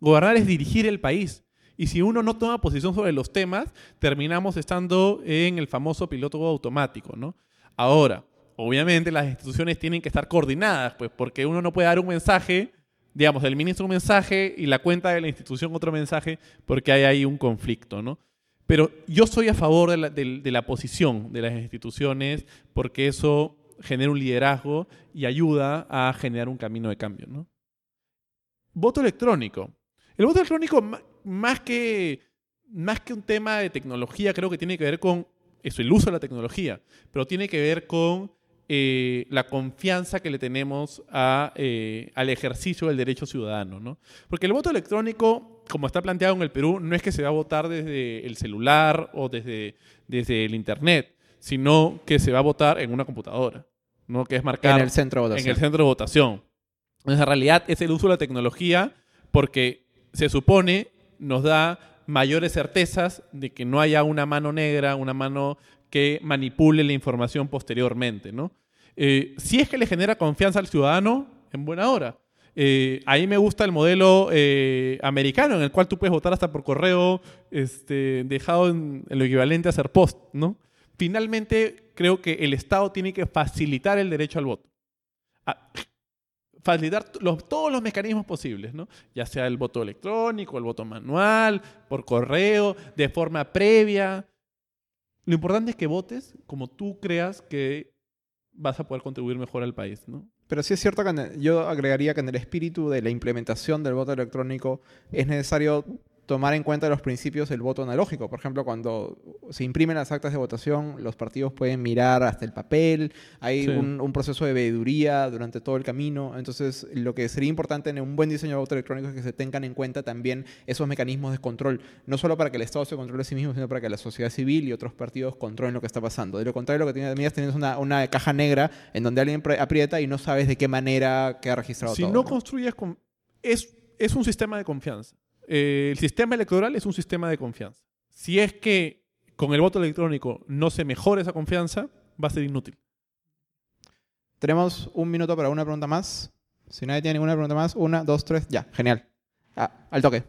S2: Gobernar es dirigir el país. Y si uno no toma posición sobre los temas, terminamos estando en el famoso piloto automático, ¿no? Ahora, obviamente las instituciones tienen que estar coordinadas, pues porque uno no puede dar un mensaje digamos, el ministro un mensaje y la cuenta de la institución otro mensaje porque hay ahí un conflicto, ¿no? Pero yo soy a favor de la, de, la posición de las instituciones porque eso genera un liderazgo y ayuda a generar un camino de cambio, ¿no? Voto electrónico. El voto electrónico, más que, más que un tema de tecnología, creo que tiene que ver con eso, el uso de la tecnología, pero tiene que ver con eh, la confianza que le tenemos eh, al ejercicio del derecho ciudadano. ¿no? Porque el voto electrónico, como está planteado en el Perú, no es que se va a votar desde el celular o desde, desde el Internet, sino que se va a votar en una computadora, ¿no? que es marcar
S1: en el centro de votación.
S2: En el centro de votación. En realidad es el uso de la tecnología porque se supone nos da mayores certezas de que no haya una mano negra, una mano que manipule la información posteriormente, ¿no? Eh, si es que le genera confianza al ciudadano, en buena hora. Eh, ahí me gusta el modelo eh, americano, en el cual tú puedes votar hasta por correo este, dejado en, lo equivalente a hacer post, ¿no? Finalmente, creo que el Estado tiene que facilitar el derecho al voto. facilitar todos los mecanismos posibles, ¿no? Ya sea el voto electrónico, el voto manual, por correo, de forma previa. Lo importante es que votes como tú creas que vas a poder contribuir mejor al país, ¿no?
S1: Pero sí es cierto que yo agregaría que en el espíritu de la implementación del voto electrónico es necesario tomar en cuenta los principios del voto analógico. Por ejemplo, cuando se imprimen las actas de votación, los partidos pueden mirar hasta el papel, hay un, proceso de veeduría durante todo el camino. Entonces, lo que sería importante en un buen diseño de voto electrónico es que se tengan en cuenta también esos mecanismos de control, no solo para que el Estado se controle a sí mismo, sino para que la sociedad civil y otros partidos controlen lo que está pasando. De lo contrario, lo que tienes es una, una caja negra en donde alguien aprieta y no sabes de qué manera queda registrado
S2: si
S1: todo.
S2: Si no, construyes con... Es, es un sistema de confianza. Eh, el sistema electoral es un sistema de confianza. Si es que con el voto electrónico no se mejora esa confianza, va a ser inútil.
S1: Tenemos un minuto para una pregunta más. Si nadie tiene ninguna pregunta más, una, dos, tres, ya, genial. Ah, al toque.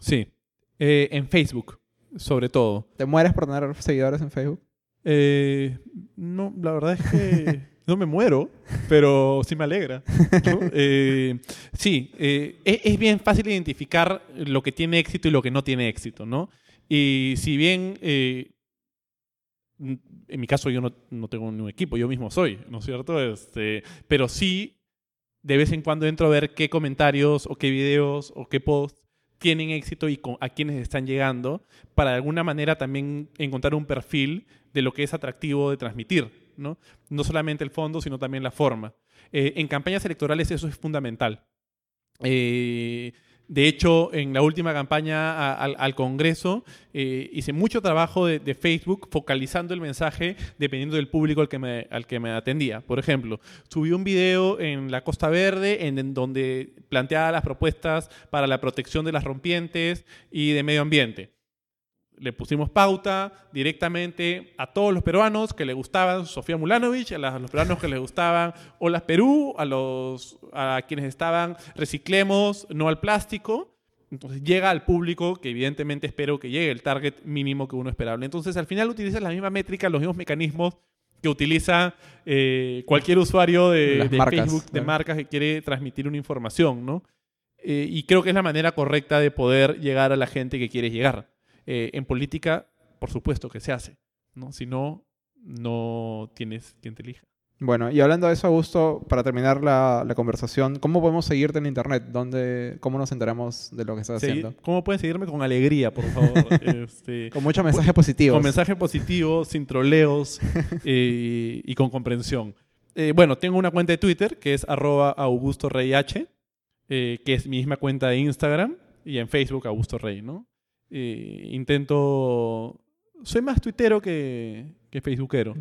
S2: Sí, eh, en Facebook, sobre todo.
S1: ¿Te mueres por tener seguidores en Facebook?
S2: Eh, no, la verdad es que no me muero, pero sí me alegra. Eh, sí, eh, es, bien fácil identificar lo que tiene éxito y lo que no tiene éxito, ¿no? Y si bien, eh, en mi caso yo no, tengo ni un equipo, yo mismo soy, ¿no es cierto? Este, pero sí, de vez en cuando entro a ver qué comentarios o qué videos o qué posts tienen éxito y a quienes están llegando, para de alguna manera también encontrar un perfil de lo que es atractivo de transmitir. ¿No? solamente el fondo, sino también la forma. Eh, en campañas electorales eso es fundamental. Eh, de hecho, en la última campaña al, Congreso eh, hice mucho trabajo de, Facebook focalizando el mensaje dependiendo del público al que, me, al que me atendía. Por ejemplo, subí un video en la Costa Verde en donde planteaba las propuestas para la protección de las rompientes y de medio ambiente le pusimos pauta directamente a todos los peruanos que le gustaban Sofía Mulanovich, a, los peruanos que les gustaban Olas Perú, a, los, a quienes estaban reciclemos, no al plástico. Entonces llega al público que evidentemente espero que llegue el target mínimo que uno esperable. Entonces al final utilizas la misma métrica, los mismos mecanismos que utiliza eh, cualquier usuario de, Facebook, de marcas que quiere transmitir una información, ¿no? Eh, y creo que es la manera correcta de poder llegar a la gente que quiere llegar. Eh, en política, por supuesto que se hace, ¿no? Si no, no tienes quien te elija.
S1: Bueno, y hablando de eso, Augusto, para terminar la, conversación, ¿cómo podemos seguirte en Internet? ¿Dónde, ¿Cómo nos enteramos de lo que estás haciendo?
S2: ¿Cómo pueden seguirme? Con alegría, por favor. Este,
S1: con mucho mensaje positivo.
S2: Con mensaje positivo, sin troleos eh, y con comprensión. Eh, bueno, tengo una cuenta de Twitter que es arroba Augusto Rey H, que es mi misma cuenta de Instagram, y en Facebook Augusto Rey, ¿no? Intento... Soy más tuitero que, que facebookero,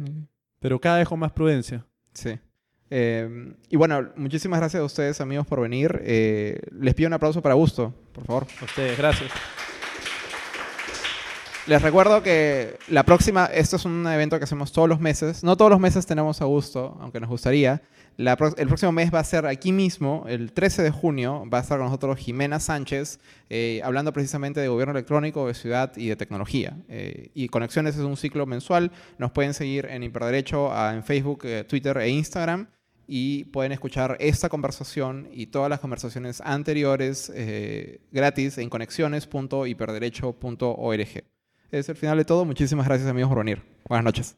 S2: pero cada vez con más prudencia.
S1: Sí. Eh, y bueno, muchísimas gracias a ustedes, amigos, por venir. Eh, les pido un aplauso para Augusto, por favor.
S2: A ustedes, gracias.
S1: Les recuerdo que la próxima, esto es un evento que hacemos todos los meses. No todos los meses tenemos a Augusto, aunque nos gustaría el próximo mes va a ser aquí mismo, el 13 de junio, va a estar con nosotros Jimena Sánchez, eh, hablando precisamente de gobierno electrónico, de ciudad y de tecnología. Eh, y Conexiones es un ciclo mensual. Nos pueden seguir en Hiperderecho en Facebook, eh, Twitter e Instagram. Y pueden escuchar esta conversación y todas las conversaciones anteriores gratis en conexiones.hiperderecho.org. Es el final de todo. Muchísimas gracias amigos por venir. Buenas noches.